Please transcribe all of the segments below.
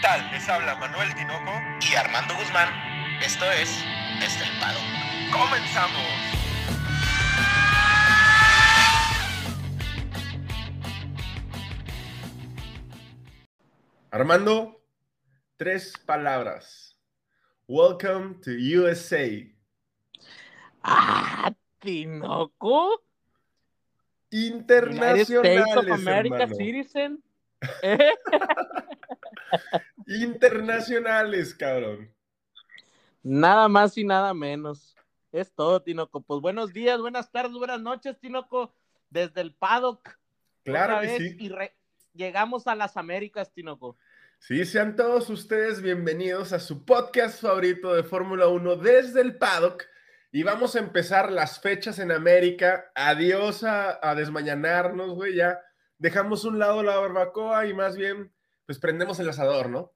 tal? Les habla Manuel Tinoco y Armando Guzmán. Esto es Desde el Pado. ¡Comenzamos! Armando, tres palabras. Welcome to USA. Ah, Tinoco. Internacionales, United States of America hermano. Citizen. ¿Eh? Internacionales, cabrón. Nada más y nada menos. Es todo, Tinoco. Pues buenos días, buenas tardes, buenas noches, Tinoco. Desde el paddock. Claro que sí. Y re- llegamos a las Américas, Tinoco. Sí, sean todos ustedes bienvenidos a su podcast favorito de Fórmula 1 desde el paddock. Y vamos a empezar las fechas en América. Adiós a, a desmañanarnos, güey. Ya dejamos un lado la barbacoa y más bien, pues prendemos el asador, ¿no?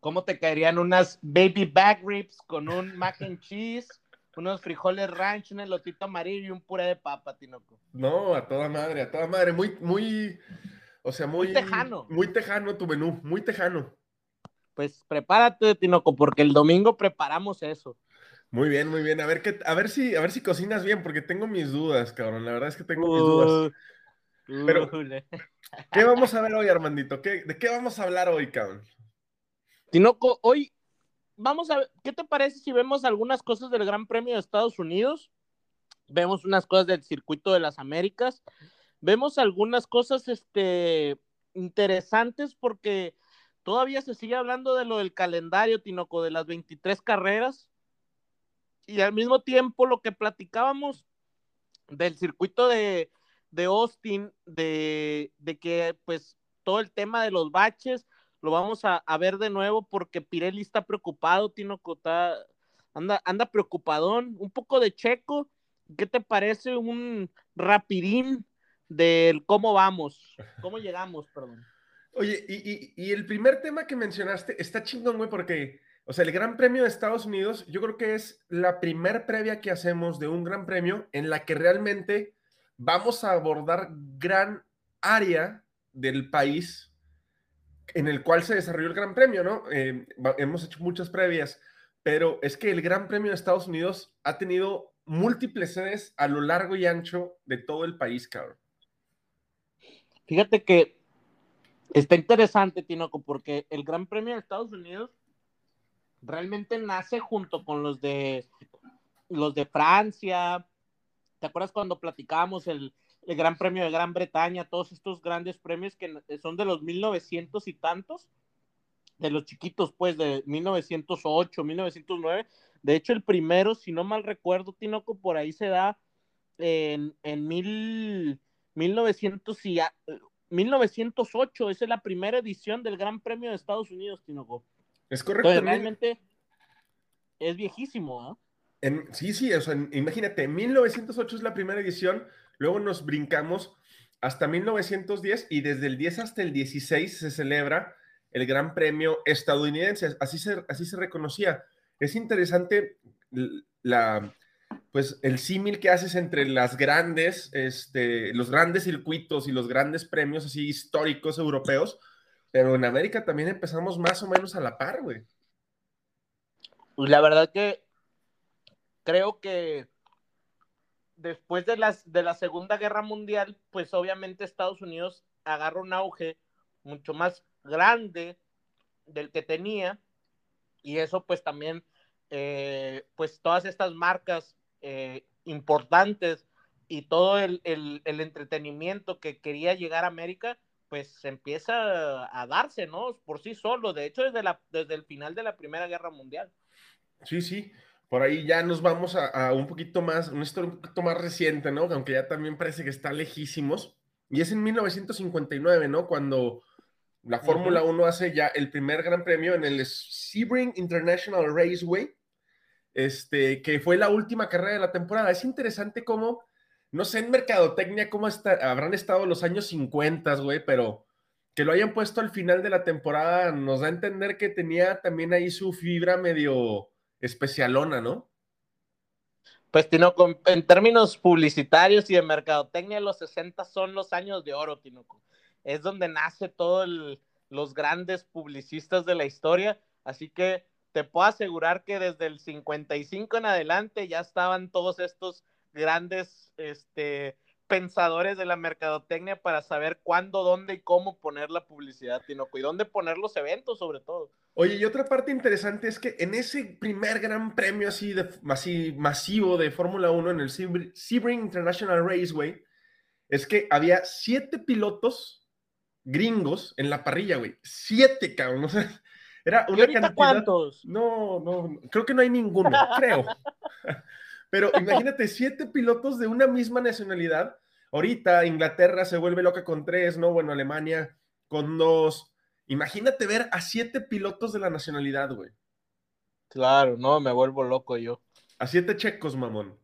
¿Cómo te caerían unas baby back ribs con un mac and cheese, unos frijoles ranch, un elotito amarillo y un puré de papa, Tinoco? No, a toda madre, a toda madre. Muy, muy, o sea, muy, Muy tejano. Muy tejano tu menú, muy tejano. Pues prepárate, Tinoco, porque el domingo preparamos eso. Muy bien, muy bien. A ver qué, a ver si, a ver si cocinas bien, porque tengo mis dudas, cabrón. La verdad es que tengo mis dudas. Pero-. ¿Qué vamos a ver hoy, Armandito? ¿Qué, ¿De qué vamos a hablar hoy, cabrón? Tinoco, hoy vamos a ver, ¿qué te parece si vemos algunas cosas del Gran Premio de Estados Unidos? Vemos unas cosas del circuito de las Américas, vemos algunas cosas este, interesantes porque todavía se sigue hablando de lo del calendario, Tinoco, de las 23 carreras y al mismo tiempo lo que platicábamos del circuito de, de Austin, de, de que pues todo el tema de los baches lo vamos a, a ver de nuevo porque Pirelli está preocupado, Tino Cota anda, anda preocupadón, un poco de checo. ¿Qué te parece un rapidín del cómo vamos? ¿Cómo llegamos, perdón? Oye, y, y- y el primer tema que mencionaste está chingón, güey, porque, o sea, el Gran Premio de Estados Unidos, yo creo que es la primer previa que hacemos de un Gran Premio en la que realmente vamos a abordar gran área del país en el cual se desarrolló el Gran Premio, ¿no? Va- hemos hecho muchas previas, pero es que el Gran Premio de Estados Unidos ha tenido múltiples sedes a lo largo y ancho de todo el país, cabrón. Fíjate que está interesante, Tinoco, porque el Gran Premio de Estados Unidos realmente nace junto con los de los de Francia. ¿Te acuerdas cuando platicábamos el, el Gran Premio de Gran Bretaña? Todos estos grandes premios que son de los 1900 y tantos, de los chiquitos, pues, de 1908, 1909. De hecho, el primero, si no mal recuerdo, Tinoco, por ahí se da en, en mil, 1900 y a- 1908. Esa es la primera edición del Gran Premio de Estados Unidos, Tinoco. Es correcto. Entonces, realmente es viejísimo, ¿no? En- sí, sí, o sea, imagínate, 1908 es la primera edición, luego nos brincamos hasta 1910 y desde el 10 hasta el 16 se celebra el Gran Premio estadounidense, así se, así se reconocía. Es interesante la, pues, el símil que haces entre las grandes, este, los grandes circuitos y los grandes premios así históricos europeos, pero en América también empezamos más o menos a la par, güey. Pues la verdad que creo que después de, las, de la Segunda Guerra Mundial, pues obviamente Estados Unidos agarra un auge mucho más grande del que tenía y eso pues también, eh, pues todas estas marcas eh, importantes y todo el, el, el entretenimiento que quería llegar a América, pues empieza a darse, ¿no? Por sí solo, de hecho desde, la, desde el final de la Primera Guerra Mundial. Sí, sí. Por ahí ya nos vamos a, a un poquito más, una historia un poquito más reciente, ¿no? Aunque ya también parece que está lejísimos. Y es en 1959, ¿no? Cuando la Fórmula 1 hace ya el primer gran premio en el Sebring International Raceway, este, que fue la última carrera de la temporada. Es interesante cómo, no sé en mercadotecnia cómo está, habrán estado los años 50, güey, pero que lo hayan puesto al final de la temporada nos da a entender que tenía también ahí su fibra medio especialona, ¿no? Pues, Tinoco, en términos publicitarios y de mercadotecnia, los 60 son los años de oro, Tinoco. Es donde nace todo el, los grandes publicistas de la historia, así que te puedo asegurar que desde el 55 en adelante ya estaban todos estos grandes este, pensadores de la mercadotecnia para saber cuándo, dónde y cómo poner la publicidad, Tinoco, y dónde poner los eventos sobre todo. Oye, y otra parte interesante es que en ese primer gran premio así, de, así masivo de Fórmula 1 en el Sebring International Raceway, es que había siete pilotos gringos en la parrilla, güey. Siete, cabrón. O sea, era una cantidad... cuántos? No, no, creo que no hay ninguno, creo. Pero imagínate, siete pilotos de una misma nacionalidad. Ahorita Inglaterra se vuelve loca con tres, ¿no? Bueno, Alemania con dos. Imagínate ver a siete pilotos de la nacionalidad, güey. Claro, no, me vuelvo loco yo. A siete checos, mamón.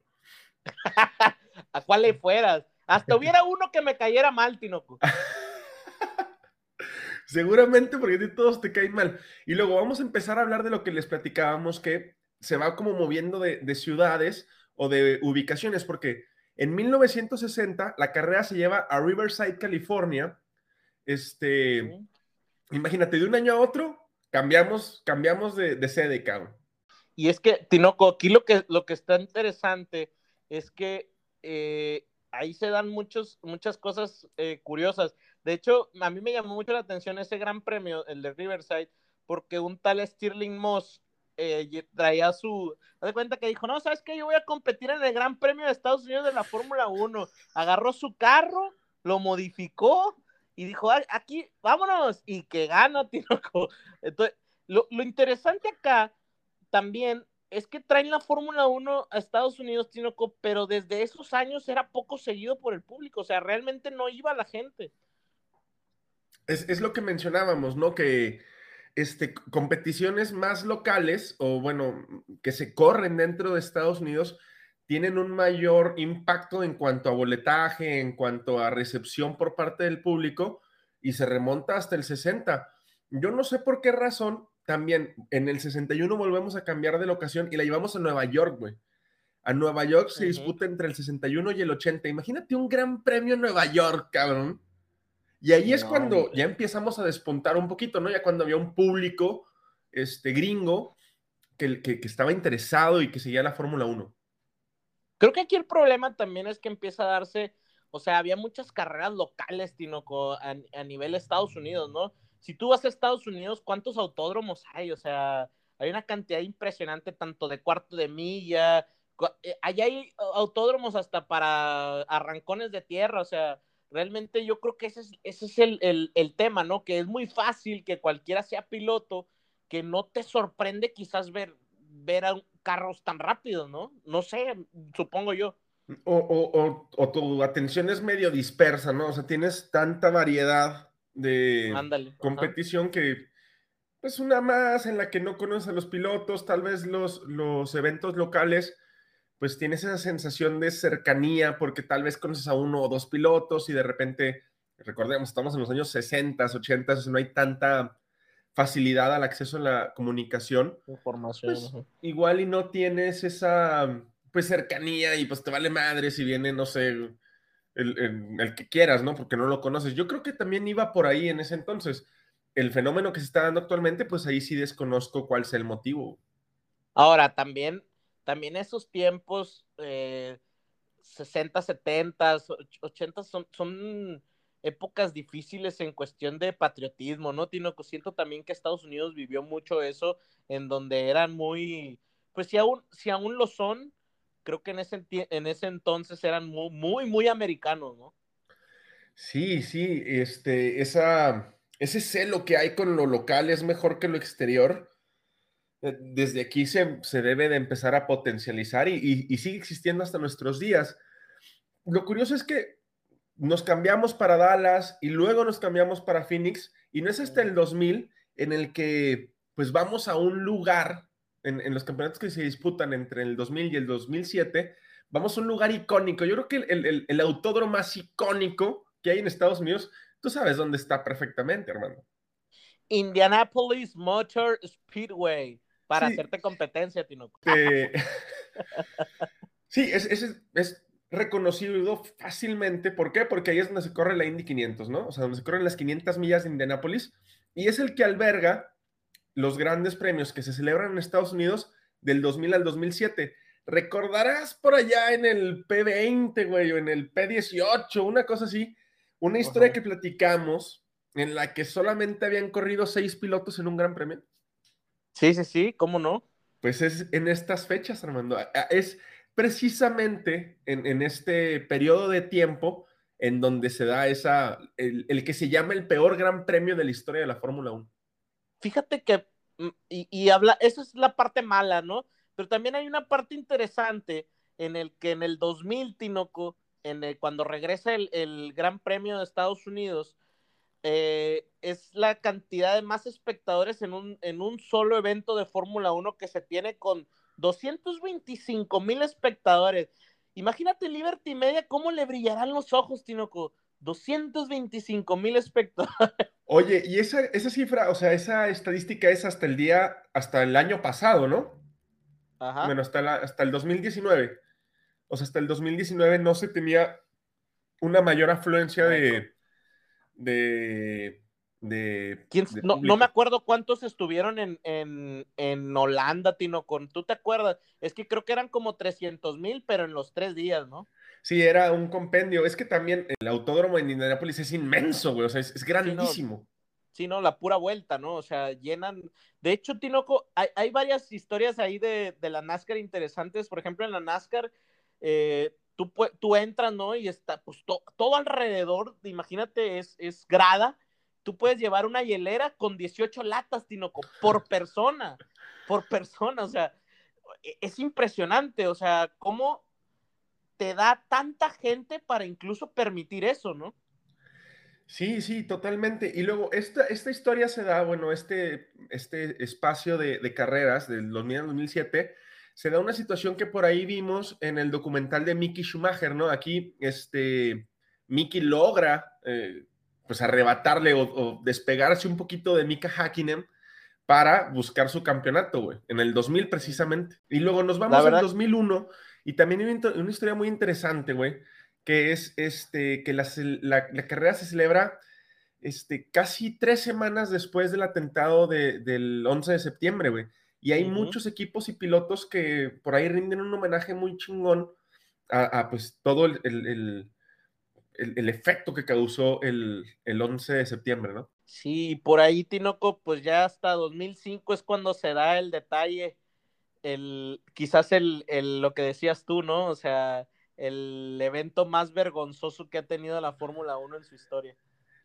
¿A cuál le fueras? Hasta hubiera uno que me cayera mal, Tinoco. Seguramente porque ti todos te caen mal. Y luego vamos a empezar a hablar de lo que les platicábamos, que se va como moviendo de, ciudades o de ubicaciones, porque en 1960 la carrera se lleva a Riverside, California. Este, imagínate, de un año a otro cambiamos, cambiamos de, de sede, cabrón. Y es que, Tinoco, aquí lo que, lo que está interesante es que eh, ahí se dan muchos, muchas cosas eh, curiosas. De hecho, a mí me llamó mucho la atención ese gran premio, el de Riverside, porque un tal Stirling Moss eh, traía su. de cuenta que dijo: No, ¿sabes qué? Yo voy a competir en el Gran Premio de Estados Unidos de la Fórmula 1. Agarró su carro, lo modificó y dijo: Aquí, vámonos. Y que gana, Tinoco. Entonces, lo, lo interesante acá también es que traen la Fórmula 1 a Estados Unidos, Tinoco, pero desde esos años era poco seguido por el público, o sea, realmente no iba la gente. Es, lo que mencionábamos, ¿no? Que este, competiciones más locales o bueno, que se corren dentro de Estados Unidos tienen un mayor impacto en cuanto a boletaje, en cuanto a recepción por parte del público y se remonta hasta el 60. Yo no sé por qué razón, también en el 61 volvemos a cambiar de locación y la llevamos a Nueva York, güey. A Nueva York se disputa entre el 61 y el 80. Imagínate un gran premio en Nueva York, cabrón. Y ahí es cuando ya empezamos a despuntar un poquito, ¿no? Ya cuando había un público este, gringo que, que, estaba interesado y que seguía la Fórmula 1. Creo que aquí el problema también es que empieza a darse, o sea, había muchas carreras locales, Tinoco, a, a nivel Estados Unidos, ¿no? si tú vas a Estados Unidos, ¿cuántos autódromos hay? O sea, hay una cantidad impresionante tanto de cuarto de milla, eh, allá hay autódromos hasta para arrancones de tierra, o sea, realmente yo creo que ese es, ese es el, el, tema, ¿no? Que es muy fácil que cualquiera sea piloto, que no te sorprende quizás ver, ver a carros tan rápidos, ¿no? No sé, supongo yo. O, o, o, tu atención es medio dispersa, ¿no? O sea, tienes tanta variedad de competición que pues una más en la que no conoces a los pilotos, tal vez los, los eventos locales, pues tienes esa sensación de cercanía porque tal vez conoces a uno o dos pilotos y de repente, recordemos, estamos en los años 60, 80, no hay tanta facilidad al acceso a la comunicación. Información. Pues, igual y no tienes esa pues cercanía y pues te vale madre si viene, no sé, el, que quieras, ¿no? Porque no lo conoces. Yo creo que también iba por ahí en ese entonces. El fenómeno que se está dando actualmente, pues ahí sí desconozco cuál es el motivo. Ahora, también, también esos tiempos, 60, 70, 80 son, son épocas difíciles en cuestión de patriotismo, ¿no? Tino, siento también que Estados Unidos vivió mucho eso, en donde eran muy, pues si aún, si aún lo son, creo que en ese, en ese entonces eran muy, muy, muy americanos, ¿no? Sí, sí, este, esa, ese celo que hay con lo local es mejor que lo exterior. Eh, desde aquí se, debe de empezar a potencializar y, y, sigue existiendo hasta nuestros días. Lo curioso es que nos cambiamos para Dallas y luego nos cambiamos para Phoenix y no es hasta el 2000 en el que pues vamos a un lugar en, los campeonatos que se disputan entre el 2000 y el 2007, vamos a un lugar icónico. Yo creo que el, el, autódromo más icónico que hay en Estados Unidos, tú sabes dónde está perfectamente, hermano. Indianapolis Motor Speedway, para hacerte competencia, Tinoco. sí, es, es, es, reconocido fácilmente. ¿Por qué? Porque ahí es donde se corre la Indy 500, ¿no? O sea, donde se corren las 500 millas de Indianapolis. y es el que alberga los grandes premios que se celebran en Estados Unidos del 2000 al 2007. Recordarás por allá en el P20, güey, o en el P18, una cosa así, una historia que platicamos en la que solamente habían corrido seis pilotos en un gran premio. Sí, sí, sí, ¿cómo no? Pues es en estas fechas, Armando. Es precisamente en, este periodo de tiempo en donde se da esa, el, que se llama el peor gran premio de la historia de la Fórmula 1. Fíjate que, mm, y, habla, esa es la parte mala, ¿no? Pero también hay una parte interesante en el que en el 2000, Tinoco, en el, cuando regresa el, el Gran Premio de Estados Unidos, eh, es la cantidad de más espectadores en un, en un solo evento de Fórmula 1 que se tiene con 225 mil espectadores. Imagínate Liberty Media, ¿cómo le brillarán los ojos, Tinoco? 225 mil espectadores. Oye, y esa, esa cifra, o sea, esa estadística es hasta el día, hasta el año pasado, ¿no? Ajá. Bueno, hasta, hasta el 2019. O sea, hasta el 2019 no se tenía una mayor afluencia de, de... de, no, me acuerdo cuántos estuvieron en, en, en, Holanda, Tino, con, ¿tú te acuerdas? Es que creo que eran como 300 mil, pero en los tres días, ¿no? Sí, era un compendio. Es que también el autódromo en Indianapolis es inmenso, güey, o sea, es, grandísimo. Sí no, la pura vuelta, ¿no? O sea, llenan. De hecho, Tinoco, hay, hay varias historias ahí de, de, la NASCAR interesantes. Por ejemplo, en la NASCAR, eh, tú, entras, ¿no? Y está, pues todo alrededor, imagínate, es, es grada. Tú puedes llevar una hielera con 18 latas, Tinoco, por persona, por persona, o sea, e, es impresionante, o sea, cómo te da tanta gente para incluso permitir eso, ¿no? Sí, sí, totalmente. Y luego, esta, esta historia se da, bueno, este, este espacio de, de carreras del 2000 al 2007 se da una situación que por ahí vimos en el documental de Mickey Schumacher, ¿no? Aquí, este, Mickey logra, eh, pues, arrebatarle o, despegarse un poquito de Mika Hakkinen para buscar su campeonato, güey, en el 2000 precisamente. Y luego nos vamos al 2001 y también hay una historia muy interesante, güey, que es este, que la, la, carrera se celebra este, casi tres semanas después del atentado del 11 de septiembre, güey. Y hay muchos equipos y pilotos que por ahí rinden un homenaje muy chingón a, pues todo el, el, el, efecto que causó el, 11 de septiembre, ¿no? Sí, por ahí Tinoco, pues ya hasta 2005 es cuando se da el detalle, el, quizás el, lo que decías tú, ¿no? O sea, el evento más vergonzoso que ha tenido la Fórmula 1 en su historia.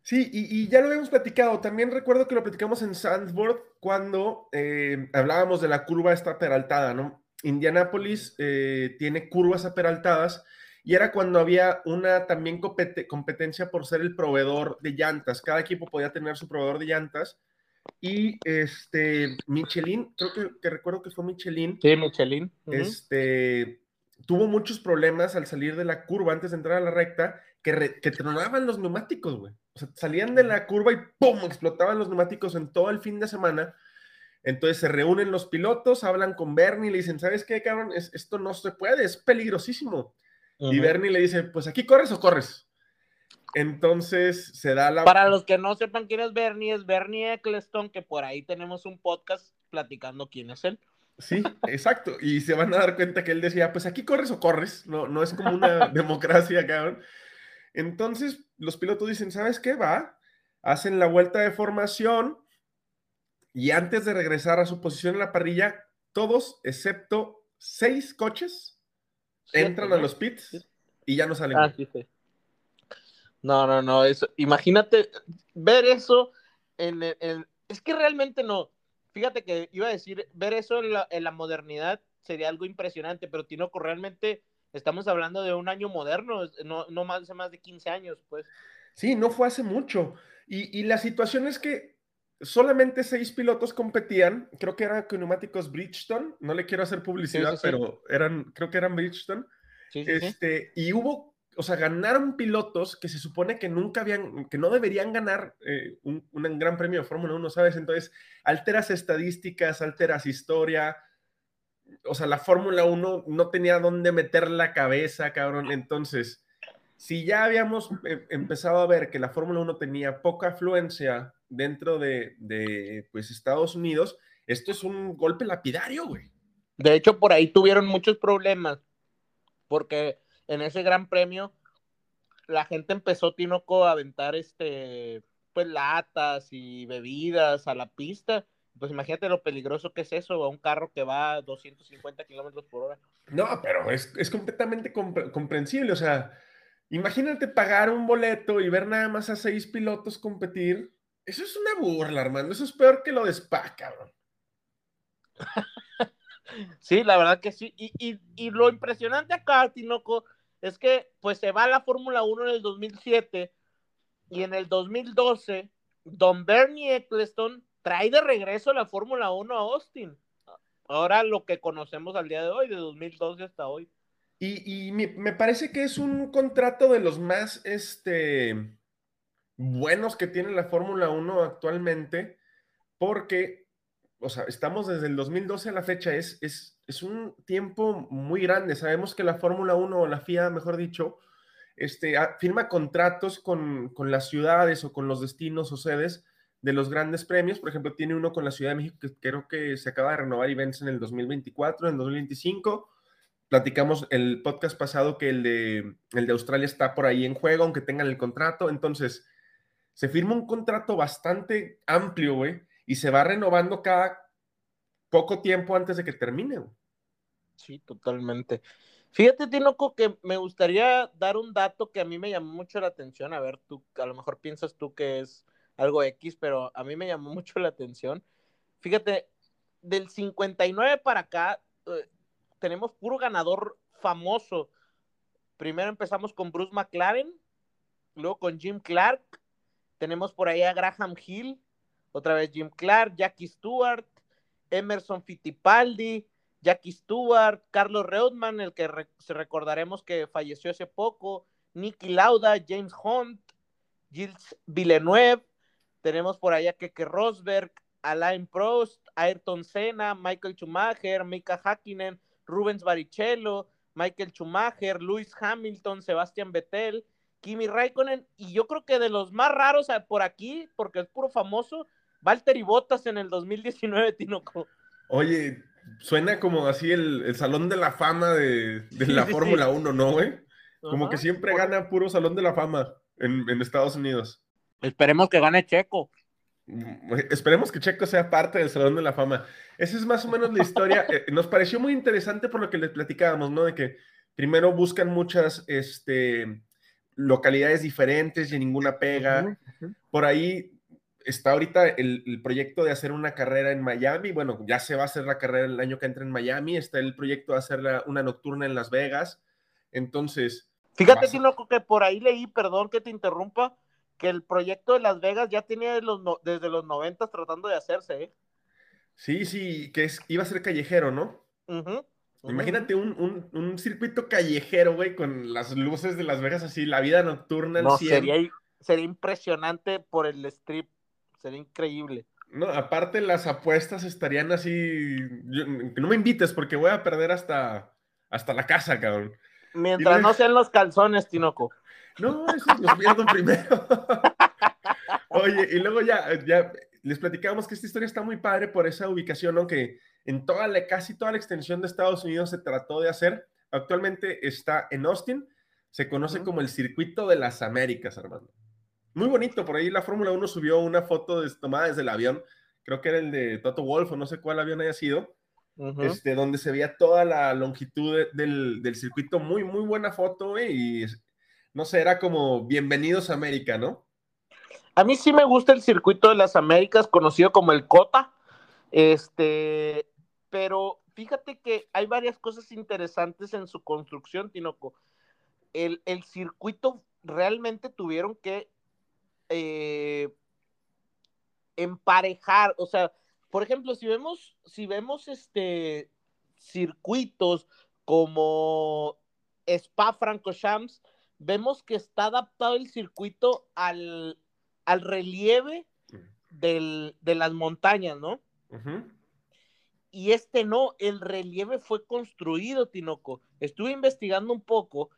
Sí, y, ya lo habíamos platicado. También recuerdo que lo platicamos en Sandsburg cuando eh, hablábamos de la curva esta peraltada, ¿no? Indianápolis eh, tiene curvas aperaltadas y era cuando había una también competencia por ser el proveedor de llantas. Cada equipo podía tener su proveedor de llantas. Y este, Michelin, creo que, recuerdo que fue Michelin. Sí, Michelin. Este, tuvo muchos problemas al salir de la curva antes de entrar a la recta, que, que tronaban los neumáticos, güey. O sea, salían de la curva y ¡pum! explotaban los neumáticos en todo el fin de semana. Entonces se reúnen los pilotos, hablan con Bernie y le dicen, ¿sabes qué, cabrón? esto no se puede, es peligrosísimo. Y Bernie le dice, pues aquí corres o corres. Entonces se da la... Para los que no sepan quién es Bernie, es Bernie Eccleston, que por ahí tenemos un podcast platicando quién es él. Sí, exacto. Y se van a dar cuenta que él decía, pues aquí corres o corres. No, no es como una democracia, cabrón. Entonces, los pilotos dicen, ¿sabes qué? Va, hacen la vuelta de formación y antes de regresar a su posición en la parrilla, todos, excepto seis coches, entran a los pits y ya no salen. Ah, sí, sí. No, no, no, eso, imagínate ver eso en, es que realmente no. Fíjate que iba a decir, ver eso en la, en la modernidad sería algo impresionante, pero Tinoco realmente estamos hablando de un año moderno, no, no más, más de 15 años, pues. Sí, no fue hace mucho. Y, la situación es que solamente seis pilotos competían, creo que eran con neumáticos Bridgestone, no le quiero hacer publicidad, pero eran, creo que eran Bridgestone. este, y hubo, o sea, ganaron pilotos que se supone que nunca habían, que no deberían ganar eh, un, un, gran premio de Fórmula 1, ¿sabes? Entonces, alteras estadísticas, alteras historia, o sea, la Fórmula 1 no tenía dónde meter la cabeza, cabrón. Entonces, si ya habíamos eh, empezado a ver que la Fórmula 1 tenía poca afluencia dentro de, de, pues Estados Unidos, esto es un golpe lapidario, güey. De hecho, por ahí tuvieron muchos problemas, porque en ese gran premio la gente empezó, Tinoco, a aventar este, pues latas y bebidas a la pista. Pues imagínate lo peligroso que es eso, a un carro que va a 250 kilómetros por hora. No, pero es, es completamente compre- comprensible. O sea, imagínate pagar un boleto y ver nada más a seis pilotos competir. Eso es una burla, Armando. Eso es peor que lo de Spa, cabrón. Sí, la verdad que sí. Y, y, y lo impresionante acá, Tinoco, es que pues se va a la Fórmula 1 en el 2007 y en el 2012 Don Bernie Eccleston trae de regreso la Fórmula 1 a Austin. Ahora lo que conocemos al día de hoy, de 2012 hasta hoy. Y, me, parece que es un contrato de los más este, buenos que tiene la Fórmula 1 actualmente, porque, o sea, estamos desde el 2012 a la fecha, es, un tiempo muy grande. Sabemos que la Fórmula 1 o la FIA, mejor dicho, este, firma contratos con, con las ciudades o con los destinos o sedes de los grandes premios. Por ejemplo, tiene uno con la Ciudad de México que creo que se acaba de renovar y vence en el 2024, en el 2025 platicamos el podcast pasado que el de, el de Australia está por ahí en juego, aunque tengan el contrato. Entonces, se firma un contrato bastante amplio, güey, y se va renovando cada poco tiempo antes de que termine. Sí, totalmente. Fíjate, Tinoco, que me gustaría dar un dato que a mí me llamó mucho la atención. A ver, tú, a lo mejor piensas tú que es algo X, pero a mí me llamó mucho la atención. Fíjate, del 59 para acá, eh, tenemos puro ganador famoso. Primero empezamos con Bruce McLaren, luego con Jim Clark, tenemos por ahí a Graham Hill, otra vez Jim Clark, Jackie Stewart, Emerson Fittipaldi, Jackie Stewart, Carlos Reutemann, el que re recordaremos que falleció hace poco, Nicky Lauda, James Hunt, Gilles Villeneuve, tenemos por allá Keke Rosberg, Alain Prost, Ayrton Senna, Michael Schumacher, Mika Hakkinen, Rubens Barrichello, Michael Schumacher, Lewis Hamilton, Sebastian Vettel, Kimi Raikkonen, y yo creo que de los más raros por aquí, porque es puro famoso, Valtteri Bottas en el 2019, Tinoco. Oye, suena como así el, el salón de la fama de, de la sí, Fórmula sí. 1, ¿no, güey? Como Ajá. que siempre gana puro salón de la fama en, en Estados Unidos. Esperemos que gane Checo. Esperemos que Checo sea parte del Salón de la Fama. Esa es más o menos la historia. Eh, Nos pareció muy interesante por lo que les platicábamos, ¿no? De que primero buscan muchas este, localidades diferentes y ninguna pega. Uh -huh, uh -huh. Por ahí está ahorita el, el, proyecto de hacer una carrera en Miami. Bueno, ya se va a hacer la carrera el año que entra en Miami. Está el proyecto de hacer la, una nocturna en Las Vegas. Entonces. Fíjate, a... loco, que por ahí leí, perdón que te interrumpa, que el proyecto de Las Vegas ya tenía los no, desde los 90 tratando de hacerse, ¿eh? Sí, sí, que es, iba a ser callejero, ¿no? Uh -huh. Imagínate un, un, un, circuito callejero, güey, con las luces de Las Vegas así, la vida nocturna. No, sería, sería impresionante por el strip, sería increíble. No, aparte las apuestas estarían así, yo, no me invites porque voy a perder hasta, hasta la casa, cabrón. Mientras no sean los calzones, Tinoco. No, esos los pierdo primero. Oye, y luego ya, ya les platicábamos que esta historia está muy padre por esa ubicación, ¿no? Que en toda la, casi toda la extensión de Estados Unidos se trató de hacer. Actualmente está en Austin, se conoce como el Circuito de las Américas, Armando. Muy bonito, por ahí la Fórmula 1 subió una foto de, tomada desde el avión, creo que era el de Toto Wolf o no sé cuál avión haya sido, uh -huh. este, donde se veía toda la longitud de, del, del, circuito, muy, muy buena foto, ¿eh? y no sé, era como Bienvenidos a América, ¿no? A mí sí me gusta el circuito de las Américas, conocido como el COTA, este, pero fíjate que hay varias cosas interesantes en su construcción, Tinoco. El, el circuito realmente tuvieron que eh, emparejar, o sea, por ejemplo, si vemos, si vemos este circuitos como Spa Francorchamps, vemos que está adaptado el circuito al, al relieve del, de las montañas, ¿no? Uh -huh. Y este no, el relieve fue construido, Tinoco. Estuve investigando un poco,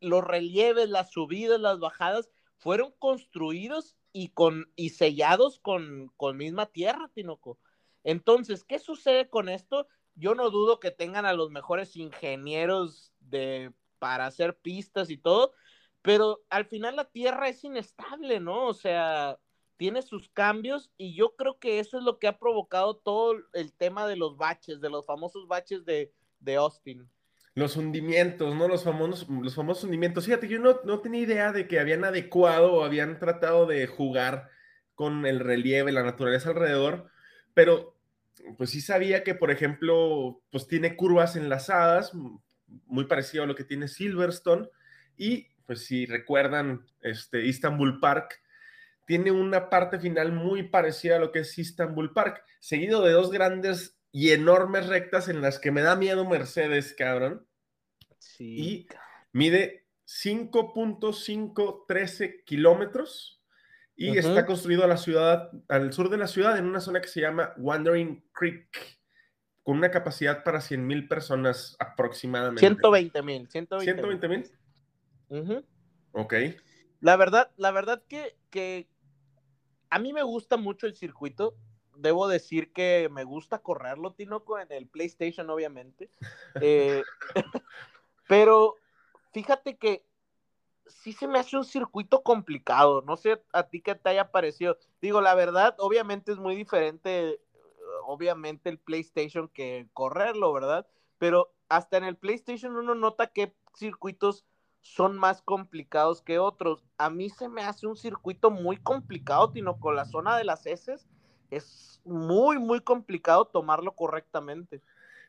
los relieves, las subidas, las bajadas, fueron construidos y, con, y sellados con, con misma tierra, Tinoco. Entonces, ¿qué sucede con esto? Yo no dudo que tengan a los mejores ingenieros de, para hacer pistas y todo, pero al final la tierra es inestable, ¿no? O sea, tiene sus cambios y yo creo que eso es lo que ha provocado todo el tema de los baches, de los famosos baches de, de Austin. Los hundimientos, ¿no? Los famosos, los famosos hundimientos. Fíjate, yo no, no tenía idea de que habían adecuado o habían tratado de jugar con el relieve, la naturaleza alrededor, pero pues sí sabía que, por ejemplo, pues tiene curvas enlazadas, muy parecido a lo que tiene Silverstone, y pues si recuerdan, este, Istanbul Park tiene una parte final muy parecida a lo que es Istanbul Park, seguido de dos grandes y enormes rectas en las que me da miedo Mercedes, cabrón. Sí. Y mide 5.513 kilómetros y está construido a la ciudad, al sur de la ciudad, en una zona que se llama Wandering Creek, con una capacidad para 100 mil personas aproximadamente. 120 mil. 120 mil. Ok. La verdad, la verdad que, que a mí me gusta mucho el circuito. Debo decir que me gusta correrlo, Tinoco, en el PlayStation, obviamente. Eh, pero fíjate que sí se me hace un circuito complicado. No sé a ti qué te haya parecido. Digo, la verdad, obviamente es muy diferente, obviamente el PlayStation que correrlo, ¿verdad? Pero hasta en el PlayStation uno nota que circuitos son más complicados que otros. A mí se me hace un circuito muy complicado, Tino, con la zona de las heces es muy, muy complicado tomarlo correctamente.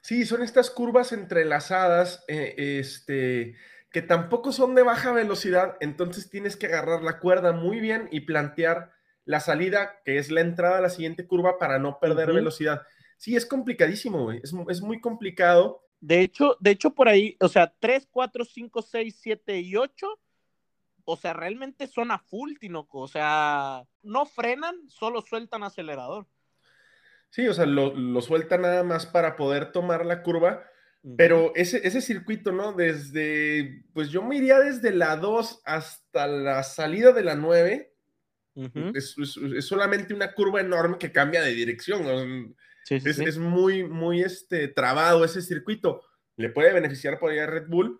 Sí, son estas curvas entrelazadas, eh, este, que tampoco son de baja velocidad, entonces tienes que agarrar la cuerda muy bien y plantear la salida, que es la entrada a la siguiente curva para no perder velocidad. Sí, es complicadísimo, Es, es muy complicado de hecho, de hecho, por ahí, o sea, 3, 4, 5, 6, 7 y 8, o sea, realmente son a full, Tinoco. O sea, no frenan, solo sueltan acelerador. Sí, o sea, lo, sueltan nada más para poder tomar la curva. Pero ese, ese circuito, ¿no? Desde, pues yo me iría desde la 2 hasta la salida de la 9. es, solamente una curva enorme que cambia de dirección es, muy, muy este, trabado ese circuito. Le puede beneficiar por ahí a Red Bull.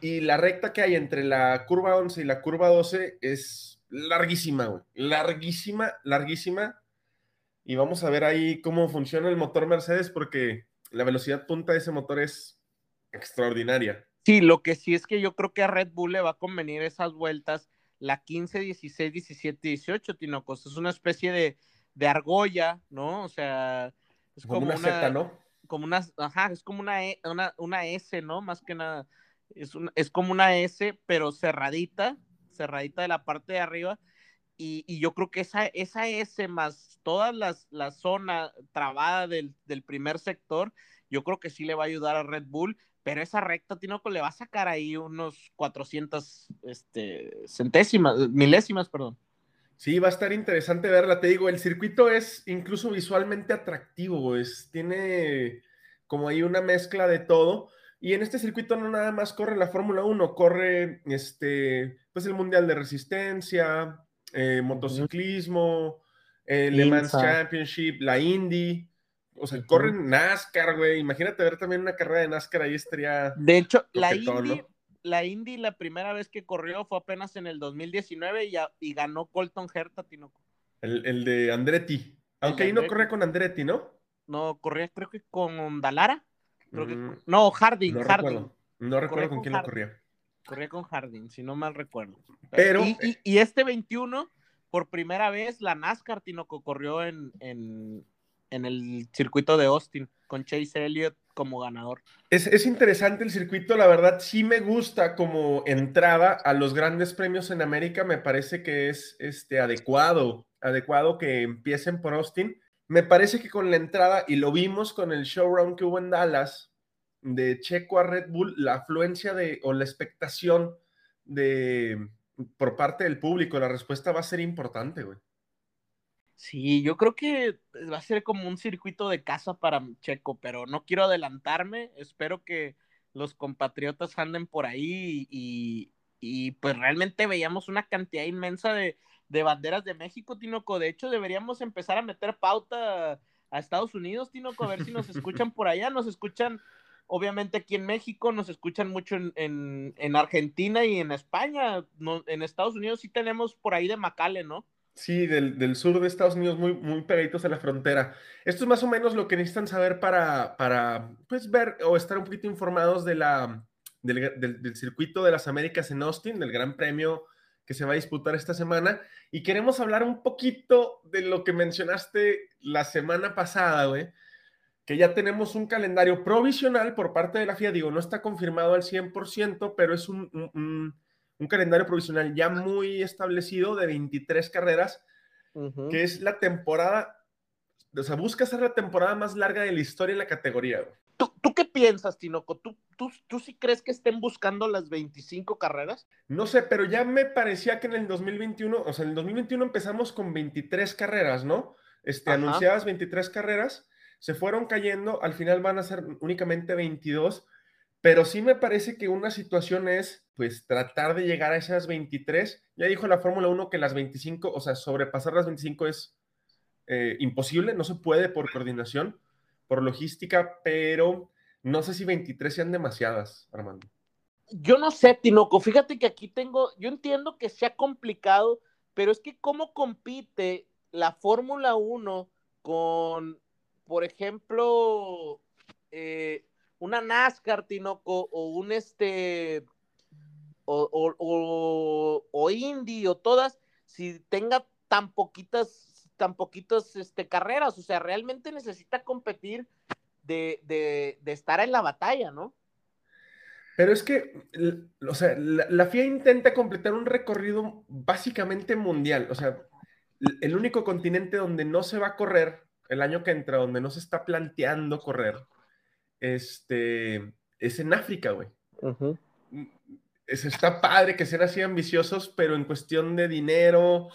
Y la recta que hay entre la curva 11 y la curva 12 es larguísima, güey. Larguísima, larguísima. Y vamos a ver ahí cómo funciona el motor Mercedes porque la velocidad punta de ese motor es extraordinaria. Sí, lo que sí es que yo creo que a Red Bull le va a convenir esas vueltas, la 15, 16, 17, 18, Tinocos. Es una especie de, de argolla, ¿no? O sea, es como, una, Z, ¿no? Como una, ajá, es como una, e, una, una S, ¿no? Más que nada. Es, es como una S, pero cerradita, cerradita de la parte de arriba. Y, y yo creo que esa, esa S más toda las, la zona trabada del, del, primer sector, yo creo que sí le va a ayudar a Red Bull, pero esa recta, Tinoco, le va a sacar ahí unos 400 este, centésimas, milésimas, perdón. Sí, va a estar interesante verla. Te digo, el circuito es incluso visualmente atractivo, es, tiene como ahí una mezcla de todo. Y en este circuito no nada más corre la Fórmula 1, corre este, pues el Mundial de Resistencia, eh, motociclismo, el Le Mans Championship, la Indy. O sea, corren NASCAR, güey. Imagínate ver también una carrera de NASCAR ahí estaría. De hecho, la Indy, la Indy la primera vez que corrió fue apenas en el 2019 y, y ganó Colton Herta, Tinoco. El, de Andretti. Aunque ahí no corría con Andretti, ¿no? No, corría creo que con Dalara. Mm. no, Harding. No Harding. recuerdo, no recuerdo con, quién lo corría. Corría con Harding, si no mal recuerdo. Pero, y, este 21, por primera vez, la NASCAR Tinoco corrió en, en, en el circuito de Austin con Chase Elliott como ganador. Es, interesante el circuito, la verdad sí me gusta como entrada a los grandes premios en América, me parece que es este, adecuado, adecuado que empiecen por Austin. Me parece que con la entrada, y lo vimos con el showroom que hubo en Dallas, de Checo a Red Bull, la afluencia de, o la expectación de, por parte del público, la respuesta va a ser importante, güey. Sí, yo creo que va a ser como un circuito de casa para Checo, pero no quiero adelantarme. Espero que los compatriotas anden por ahí y, y pues realmente veíamos una cantidad inmensa de, de banderas de México, Tinoco. De hecho, deberíamos empezar a meter pauta a Estados Unidos, Tinoco, a ver si nos escuchan por allá. Nos escuchan, obviamente, aquí en México, nos escuchan mucho en, Argentina y en España. en Estados Unidos sí tenemos por ahí de Macale, ¿no? Sí, del, sur de Estados Unidos, muy, muy pegaditos a la frontera. Esto es más o menos lo que necesitan saber para, para pues, ver o estar un poquito informados de la, del, circuito de las Américas en Austin, del Gran Premio que se va a disputar esta semana. Y queremos hablar un poquito de lo que mencionaste la semana pasada, güey, que ya tenemos un calendario provisional por parte de la FIA. Digo, no está confirmado al 100%, pero es un, un, calendario provisional ya muy establecido de 23 carreras, que es la temporada, o sea, busca ser la temporada más larga de la historia en la categoría. Güey. ¿Tú, qué piensas, Tinoco? ¿Tú, tú, ¿Tú sí crees que estén buscando las 25 carreras? No sé, pero ya me parecía que en el 2021, o sea, en el 2021 empezamos con 23 carreras, ¿no? Este, anunciadas 23 carreras, se fueron cayendo, al final van a ser únicamente 22, pero sí me parece que una situación es, pues, tratar de llegar a esas 23. Ya dijo la Fórmula 1 que las 25, o sea, sobrepasar las 25 es eh, imposible, no se puede por coordinación por logística, pero no sé si 23 sean demasiadas, Armando. Yo no sé, Tinoco, fíjate que aquí tengo, yo entiendo que sea complicado, pero es que cómo compite la Fórmula 1 con, por ejemplo, eh, una NASCAR, Tinoco, o un este, o, o, o, Indy, o todas, si tenga tan poquitas tan poquitas este, carreras, o sea, realmente necesita competir de, estar en la batalla, ¿no? Pero es que, o sea, la, FIA intenta completar un recorrido básicamente mundial, o sea, el único continente donde no se va a correr el año que entra, donde no se está planteando correr, este, es en África, güey. es, está padre que sean así ambiciosos, pero en cuestión de dinero,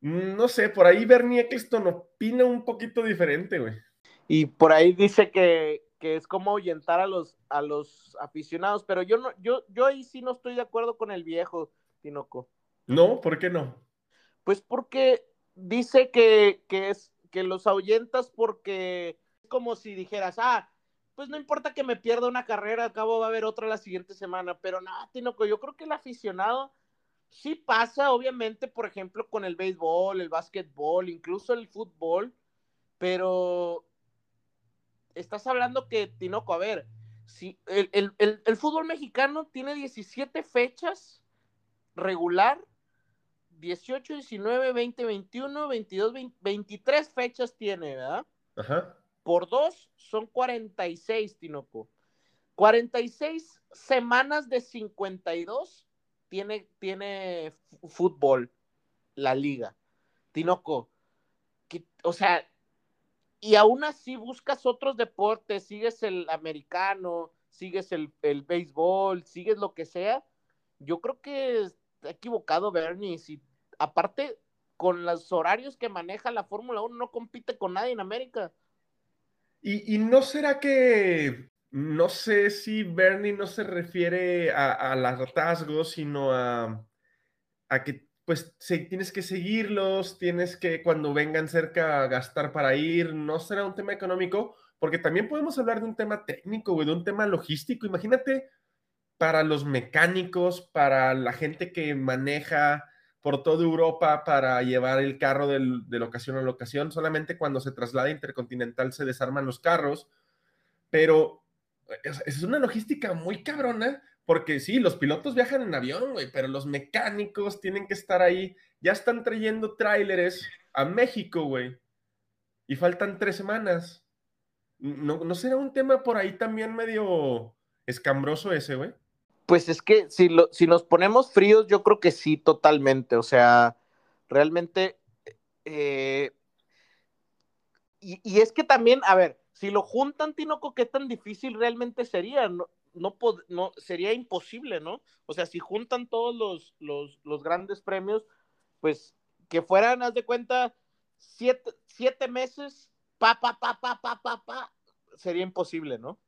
no sé, por ahí Bernie Eccleston opina un poquito diferente, güey. Y por ahí dice que, es como ahuyentar a los, a los aficionados, pero yo no, yo, yo ahí sí no estoy de acuerdo con el viejo, Tinoco. No, ¿por qué no? Pues porque dice que, es que los ahuyentas porque es como si dijeras, ah, pues no importa que me pierda una carrera, al cabo va a haber otra la siguiente semana, pero nada, Tinoco, yo creo que el aficionado sí pasa, obviamente, por ejemplo, con el béisbol, el básquetbol, incluso el fútbol, pero estás hablando que, Tinoco, a ver, si el, fútbol mexicano tiene 17 fechas regular, 18, 19, 20, 21, 22, 23 fechas tiene, ¿verdad? Ajá. Por dos son 46, Tinoco. 46 semanas de 52 tiene, fútbol, la liga. Tinoco, o sea, y aún así buscas otros deportes, sigues el americano, sigues el, el béisbol, sigues lo que sea, yo creo que está equivocado Bernie. Si, aparte, con los horarios que maneja la Fórmula 1, no compite con nadie en América. ¿Y, no será que no sé si Bernie no se refiere a, a hartazgo, sino a, que pues tienes que seguirlos, tienes que cuando vengan cerca gastar para ir, no será un tema económico, porque también podemos hablar de un tema técnico, de un tema logístico. Imagínate para los mecánicos, para la gente que maneja por toda Europa para llevar el carro de locación a locación, solamente cuando se traslada intercontinental se desarman los carros, pero es una logística muy cabrona, porque sí, los pilotos viajan en avión, güey, pero los mecánicos tienen que estar ahí. Ya están trayendo tráileres a México, güey. Y faltan tres semanas. ¿No, ¿No será un tema por ahí también medio escambroso ese, güey? Pues es que si, nos ponemos fríos, yo creo que sí, totalmente. O sea, realmente... Eh, y, es que también, a ver, si lo juntan, Tinoco, ¿qué tan difícil realmente sería? No, sería imposible, ¿no? O sea, si juntan todos los, los, grandes premios, pues que fueran, haz de cuenta, siete, siete meses, pa, pa, pa, pa, pa, pa, pa, sería imposible, ¿no?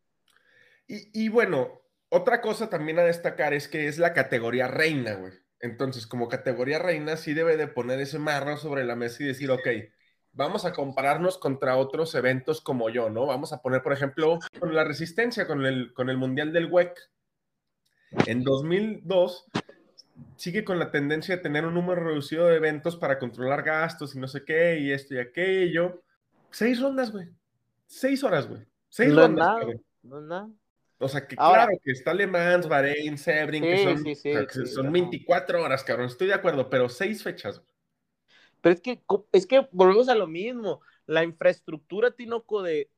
Y, y, bueno, otra cosa también a destacar es que es la categoría reina, güey. Entonces, como categoría reina, sí debe de poner ese marro sobre la mesa y decir, ok, vamos a compararnos contra otros eventos como yo, ¿no? Vamos a poner, por ejemplo, con la resistencia, con el, con el Mundial del WEC. En 2002 sigue con la tendencia de tener un número reducido de eventos para controlar gastos y no sé qué, y esto y aquello. Seis rondas, güey. Seis horas, güey. Seis No rondas. nada, no. O sea, que Ahora- claro que está Le Mans, Bahrein, Sebring, que son, sí, sí, o sea, que sí, son ajá. 24 horas, cabrón. Estoy de acuerdo, pero seis fechas. Pero es que, es que volvemos a lo mismo. La infraestructura, Tinoco, de.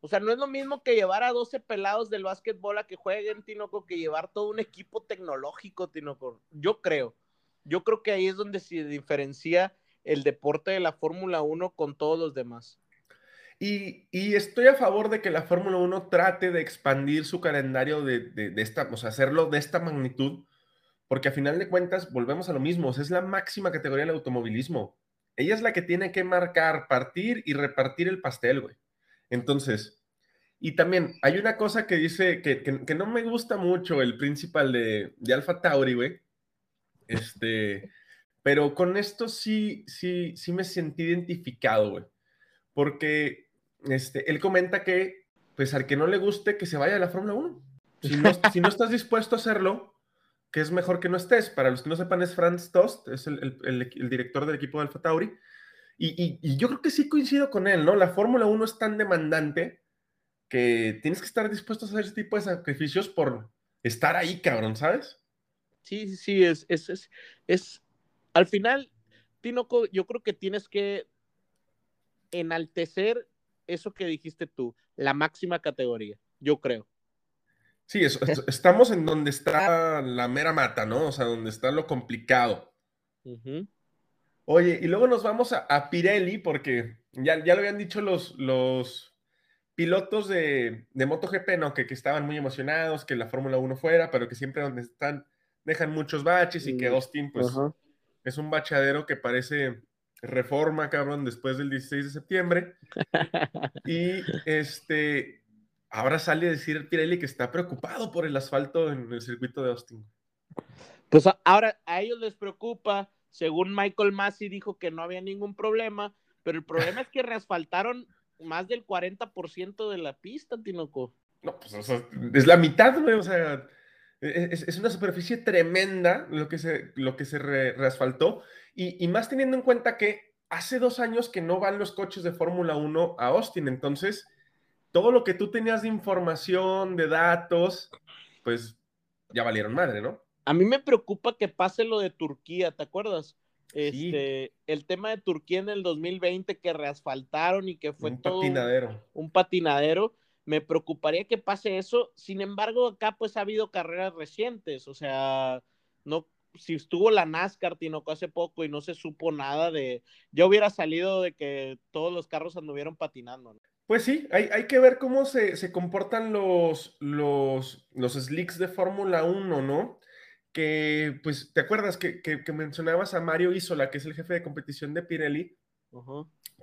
O sea, no es lo mismo que llevar a 12 pelados del básquetbol a que jueguen, Tinoco, que llevar todo un equipo tecnológico, Tinoco. Yo creo. Yo creo que ahí es donde se diferencia el deporte de la Fórmula 1 con todos los demás. Y, y estoy a favor de que la Fórmula 1 trate de expandir su calendario de, de- de esta, o sea, hacerlo de esta magnitud, porque a final de cuentas volvemos a lo mismo, o sea, es la máxima categoría del automovilismo. Ella es la que tiene que marcar, partir y repartir el pastel, güey. Entonces, y también hay una cosa que dice que, que- que no me gusta mucho el principal de, de Alpha Tauri, güey. Este, pero con esto sí, sí, sí me sentí identificado, güey. Porque este, él comenta que, pues al que no le guste, que se vaya a la Fórmula 1. Si no, si no estás dispuesto a hacerlo, que es mejor que no estés. Para los que no sepan, es Franz Tost, es el, el- el- el director del equipo de Alfa Tauri. Y, y- y yo creo que sí coincido con él, ¿no? La Fórmula 1 es tan demandante que tienes que estar dispuesto a hacer ese tipo de sacrificios por estar ahí, cabrón, ¿sabes? Sí, sí, sí, es, es, es, es- al final, Tinoco, yo creo que tienes que enaltecer eso que dijiste tú, la máxima categoría, yo creo. Sí, eso, es- estamos en donde está la mera mata, ¿no? O sea, donde está lo complicado. Oye, y luego nos vamos a, a Pirelli, porque ya, ya lo habían dicho los, los pilotos de, de MotoGP, ¿no? Que, que estaban muy emocionados, que la Fórmula 1 fuera, pero que siempre donde están dejan muchos baches y que Mm, Austin, pues, es un bachadero que parece reforma, cabrón, después del 16 de septiembre. Y este, ahora sale a decir Pirelli que está preocupado por el asfalto en el circuito de Austin. Pues ahora a ellos les preocupa, según Michael Massey dijo que no había ningún problema, pero el problema es que reasfaltaron más del 40% de la pista, Tinoco. No, pues o sea, es la mitad, güey, o sea, es, es una superficie tremenda lo que se, lo que se re- reasfaltó, y, y más teniendo en cuenta que hace dos años que no van los coches de Fórmula 1 a Austin, entonces todo lo que tú tenías de información, de datos, pues ya valieron madre, ¿no? A mí me preocupa que pase lo de Turquía, ¿te acuerdas? Sí. Este, el tema de Turquía en el 2020 que reasfaltaron y que fue Un todo un- patinadero. un patinadero. Me preocuparía que pase eso. Sin embargo, acá pues ha habido carreras recientes. O sea, no, si estuvo la NASCAR Tinoco hace poco y no se supo nada de. Ya hubiera salido de que todos los carros anduvieron patinando. ¿no? Pues sí, hay, hay que ver cómo se, se comportan los, los, los slicks de Fórmula 1, ¿no? Que, pues, ¿te acuerdas que, que- que mencionabas a Mario Isola, que es el jefe de competición de Pirelli?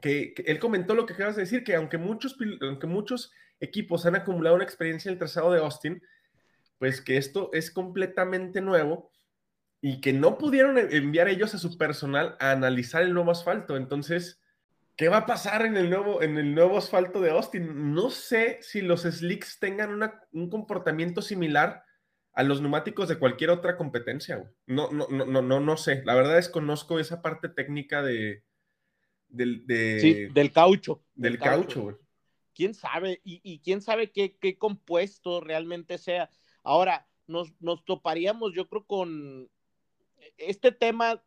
Que, que él comentó lo que acabas de decir, que aunque muchos, aunque muchos equipos han acumulado una experiencia en el trazado de Austin, pues que esto es completamente nuevo y que no pudieron e- enviar ellos a su personal a analizar el nuevo asfalto. Entonces, ¿qué va a pasar en el nuevo, en el nuevo asfalto de Austin? No sé si los slicks tengan una- un comportamiento similar a los neumáticos de cualquier otra competencia. güey. No, no, no, no, no, no sé. La verdad desconozco esa parte técnica de, del, de- Sí, del caucho. del caucho. güey. quién sabe, y, y quién sabe qué, qué compuesto realmente sea. Ahora, nos, nos toparíamos, yo creo, con este tema.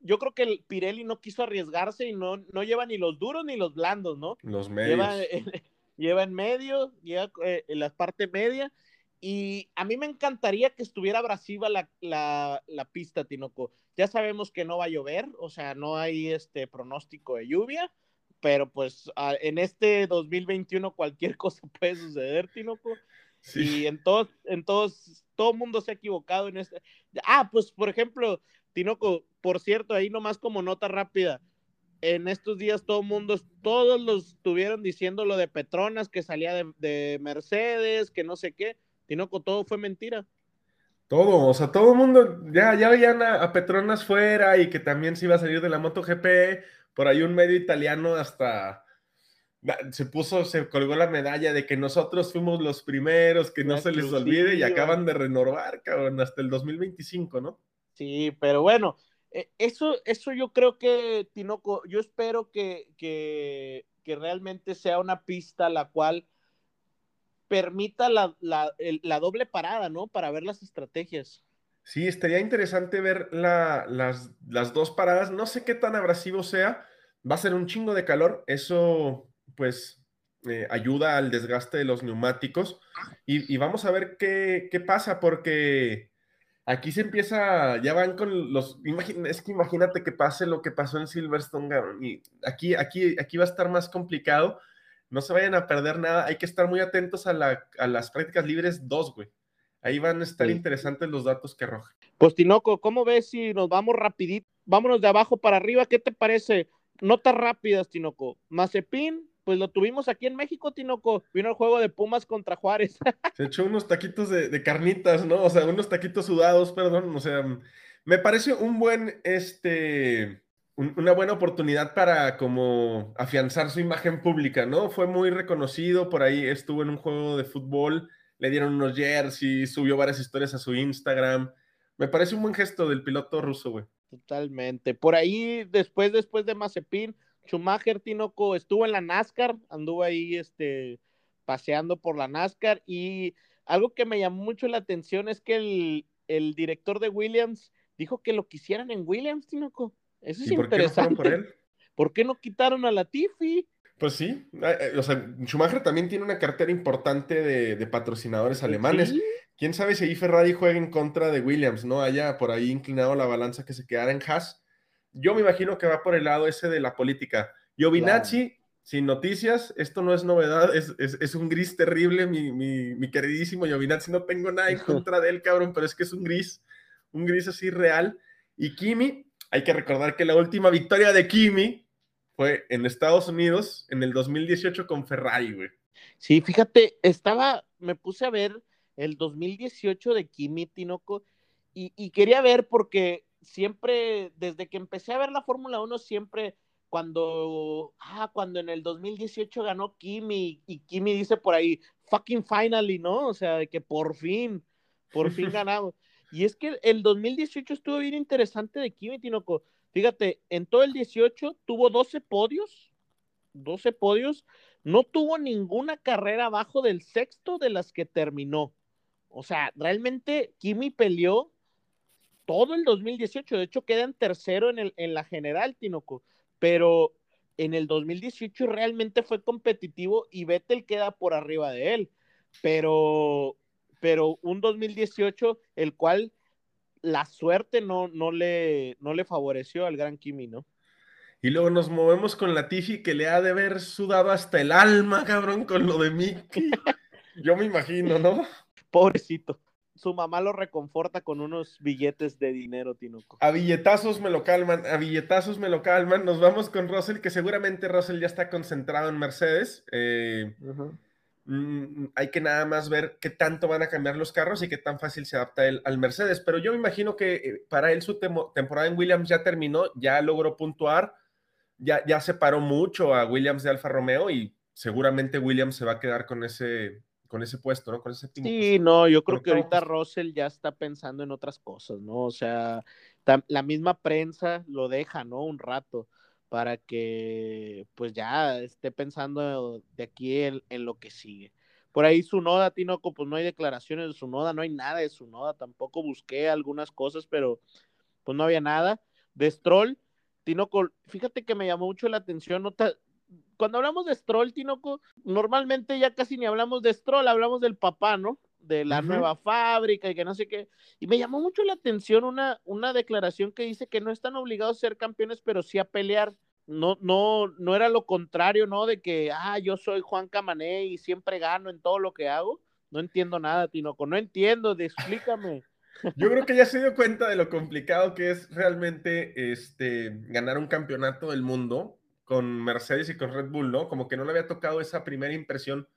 Yo creo que el Pirelli no quiso arriesgarse y no, no lleva ni los duros ni los blandos, ¿no? Los medios. Lleva, lleva en medio, lleva eh, en la parte media. Y a mí me encantaría que estuviera abrasiva la, la, la pista, Tinoco. Ya sabemos que no va a llover, o sea, no hay este pronóstico de lluvia, pero pues a- en este 2021 cualquier cosa puede suceder, Tinoco. Sí. Y en todos, en todos, todo mundo se ha equivocado en este. Ah, pues por ejemplo, Tinoco, por cierto, ahí nomás como nota rápida, en estos días todo mundo, todos los estuvieron diciendo lo de Petronas, que salía de, de Mercedes, que no sé qué. Tinoco, todo fue mentira. Todo, o sea, todo el mundo ya, ya veían a, Petronas fuera y que también se iba a salir de la MotoGP. Por ahí un medio italiano hasta se puso, se colgó la medalla de que nosotros fuimos los primeros, que no se les olvide y acaban de renovar, cabrón, hasta el 2025, ¿no? Sí, pero bueno, e, eso, eso yo creo que, Tinoco, yo espero que, que, que realmente sea una pista la cual permita la, doble parada, ¿no? Para ver las estrategias. Sí, estaría interesante ver las, dos paradas. No sé qué tan abrasivo sea. Va a ser un chingo de calor. Eso, pues, eh, ayuda al desgaste de los neumáticos. Y, vamos a ver qué, pasa, porque aquí se empieza, ya van con los, es que imagínate que pase lo que pasó en Silverstone, y aquí, aquí, aquí va a estar más complicado no se vayan a perder nada. Hay que estar muy atentos a, las prácticas libres 2, güey. Ahí van a estar interesantes los datos que arrojan. Pues Tinoco, ¿cómo ves si nos vamos rapidito? Vámonos de abajo para arriba, ¿qué te parece? Notas rápidas, Tinoco. Mazepin, pues lo tuvimos aquí en México, Tinoco. Vino el juego de Pumas contra Juárez. Se echó unos taquitos de, de, carnitas, ¿no? O sea, unos taquitos sudados, perdón. O sea, me parece un buen, este, una buena oportunidad para como afianzar su imagen pública, ¿no? Fue muy reconocido, por ahí estuvo en un juego de fútbol, le dieron unos jerseys, subió varias historias a su Instagram. Me parece un buen gesto del piloto ruso, güey. Totalmente. Por ahí, después, después de Mazepin, Schumacher Tinoco estuvo en la NASCAR, anduvo ahí este, paseando por la NASCAR y algo que me llamó mucho la atención es que el, el director de Williams dijo que lo quisieran en Williams, Tinoco. Eso es interesante. Qué no por él? ¿Por qué no quitaron a Latifi? Pues sí, eh, eh, o sea, Schumacher también tiene una cartera importante de, patrocinadores alemanes. Quién sabe si ahí Ferrari juega en contra de Williams, ¿no? Haya por ahí inclinado la balanza que se quedara en Haas. Yo me imagino que va por el lado ese de la política. Giovinazzi, sin noticias, esto no es novedad, es, un gris terrible, mi, mi, queridísimo Giovinazzi. No tengo nada en contra de él, cabrón, pero es que es un gris, un gris así real. Y Kimi, hay que recordar que la última victoria de Kimi fue en Estados Unidos en el 2018 con Ferrari, güey. Sí, fíjate, estaba, me puse a ver el 2018 de Kimi Tinoco y, quería ver porque siempre, desde que empecé a ver la Fórmula 1, siempre cuando, ah, cuando en el 2018 ganó Kimi y Kimi dice por ahí, fucking finally, ¿no? O sea, de que por fin, por fin ganamos. Y es que el 2018 estuvo bien interesante de Kimi Tinoco. Fíjate, en todo el 18 tuvo 12 podios, 12 podios, no tuvo ninguna carrera abajo del sexto de las que terminó. O sea, realmente Kimi peleó todo el 2018, de hecho queda en tercero en, el, en la general, Tinoco, pero en el 2018 realmente fue competitivo y Vettel queda por arriba de él. Pero pero un 2018 el cual la suerte no, no, le, no le favoreció al gran Kimi, ¿no? Y luego nos movemos con la Tiffy que le ha de haber sudado hasta el alma, cabrón, con lo de Mickey. Yo me imagino, ¿no? Pobrecito. Su mamá lo reconforta con unos billetes de dinero, Tinuco. A billetazos me lo calman, a billetazos me lo calman. Nos vamos con Russell, que seguramente Russell ya está concentrado en Mercedes. Eh, Mm, hay que nada más ver qué tanto van a cambiar los carros y qué tan fácil se adapta él al Mercedes. Pero yo me imagino que eh, para él su temporada en Williams ya terminó, ya logró puntuar, ya, ya separó mucho a Williams de Alfa Romeo y seguramente Williams se va a quedar con ese, con ese puesto, ¿no? Con ese Sí, no, yo creo que ahorita Russell ya está pensando en otras cosas, ¿no? O sea, la misma prensa lo deja, ¿no? Un rato para que pues ya esté pensando de aquí en, lo que sigue. Por ahí su noda, Tinoco, pues no hay declaraciones de su noda, no hay nada de su noda, tampoco busqué algunas cosas, pero pues no había nada. De Stroll, Tinoco, fíjate que me llamó mucho la atención, cuando hablamos de Stroll, Tinoco, normalmente ya casi ni hablamos de Stroll, hablamos del papá, ¿no? de la nueva fábrica y que no sé qué. Y me llamó mucho la atención una, una declaración que dice que no están obligados a ser campeones, pero sí a pelear. No, no, no era lo contrario, ¿no? De que, ah, yo soy Juan Camané y siempre gano en todo lo que hago. No entiendo nada, Tinoco, no entiendo, explícame. Yo creo que ya se dio cuenta de lo complicado que es realmente este, ganar un campeonato del mundo con Mercedes y con Red Bull, ¿no? Como que no le había tocado esa primera impresión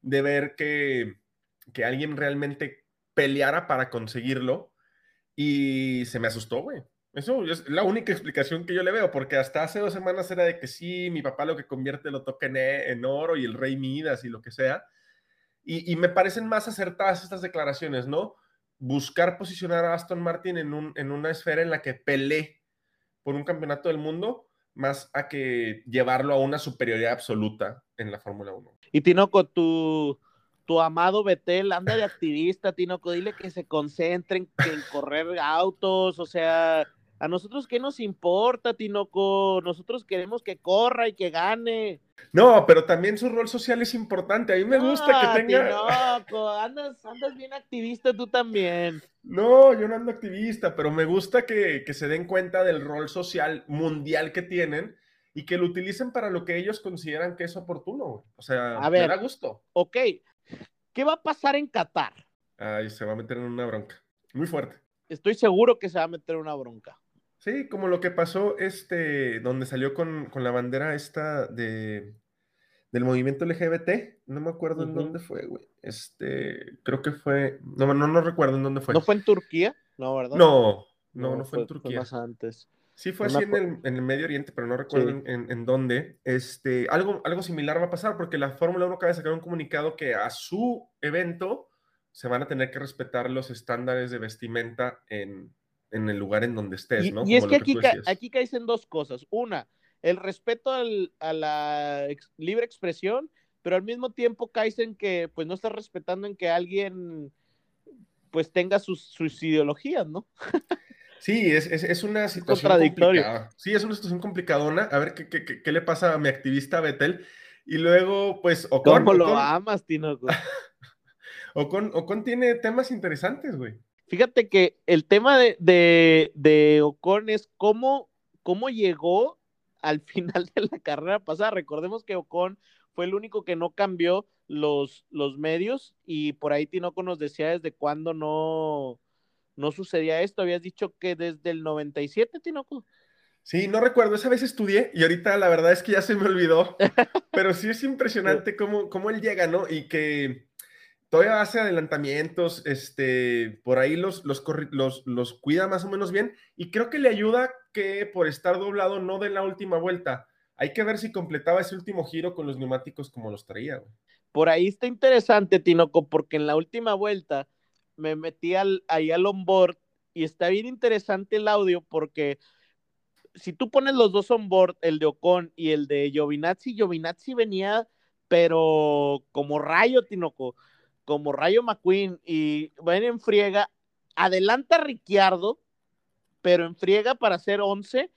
de ver que, que alguien realmente peleara para conseguirlo y se me asustó, güey. Eso es la única explicación que yo le veo, porque hasta hace dos semanas era de que sí, mi papá lo que convierte lo toca en, e, oro y el rey Midas y lo que sea. Y, y, me parecen más acertadas estas declaraciones, ¿no? Buscar posicionar a Aston Martin en, un, en una esfera en la que pelee por un campeonato del mundo, más a que llevarlo a una superioridad absoluta en la Fórmula 1. Y Tinoco, tu, tu amado Betel anda de activista, Tinoco, dile que se concentren en correr autos, o sea, a nosotros qué nos importa, Tinoco, nosotros queremos que corra y que gane. No, pero también su rol social es importante. A mí me gusta que tenga. Tinoco, andas, andas bien activista tú también. No, yo no ando activista, pero me gusta que, que se den cuenta del rol social mundial que tienen y que lo utilicen para lo que ellos consideran que es oportuno. O sea, a ver, me da gusto. Ok, ¿qué va a pasar en Qatar? Ay, se va a meter en una bronca. Muy fuerte. Estoy seguro que se va a meter en una bronca. Sí, como lo que pasó, este, donde salió con, con la bandera esta de, del movimiento LGBT, no me acuerdo en dónde fue, güey. Este, creo que fue, no, no, no recuerdo en dónde fue. ¿No fue en Turquía? No, ¿verdad? No, no, no, fue, en Turquía. Fue más antes. Sí, fue así en el, en el, Medio Oriente, pero no recuerdo sí. en, en, dónde. Este, algo, algo similar va a pasar, porque la Fórmula 1 acaba de sacar un comunicado que a su evento se van a tener que respetar los estándares de vestimenta en, en el lugar en donde estés, ¿no? Y, es que, aquí, ca aquí caes en dos cosas. Una, el respeto al, a la ex libre expresión, pero al mismo tiempo caes en que pues no estás respetando en que alguien pues tenga sus, sus ideologías, ¿no? Sí, es, es, es una situación complicada. Sí, es una situación complicadona. A ver qué, qué, qué, le pasa a mi activista Betel. Y luego, pues, Ocon. ¿Cómo lo Ocon... amas, Tino? Ocon, Ocon tiene temas interesantes, güey. Fíjate que el tema de, de, de Ocon es cómo, cómo llegó al final de la carrera pasada. Recordemos que Ocon fue el único que no cambió los, los medios y por ahí Tinoco nos decía desde cuándo no, no sucedía esto. Habías dicho que desde el 97, Tinoco. Sí, no recuerdo, esa vez estudié y ahorita la verdad es que ya se me olvidó, pero sí es impresionante cómo, cómo él llega, ¿no? Y que todavía hace adelantamientos, este, por ahí los, los, los, cuida más o menos bien y creo que le ayuda que por estar doblado no de la última vuelta. Hay que ver si completaba ese último giro con los neumáticos como los traía. Güey. Por ahí está interesante, Tinoco, porque en la última vuelta me metí ahí al onboard y está bien interesante el audio porque si tú pones los dos onboard, el de Ocon y el de Giovinazzi, Giovinazzi venía, pero como rayo, Tinoco como Rayo McQueen y ven en friega, adelanta a Ricciardo, pero en friega para hacer 11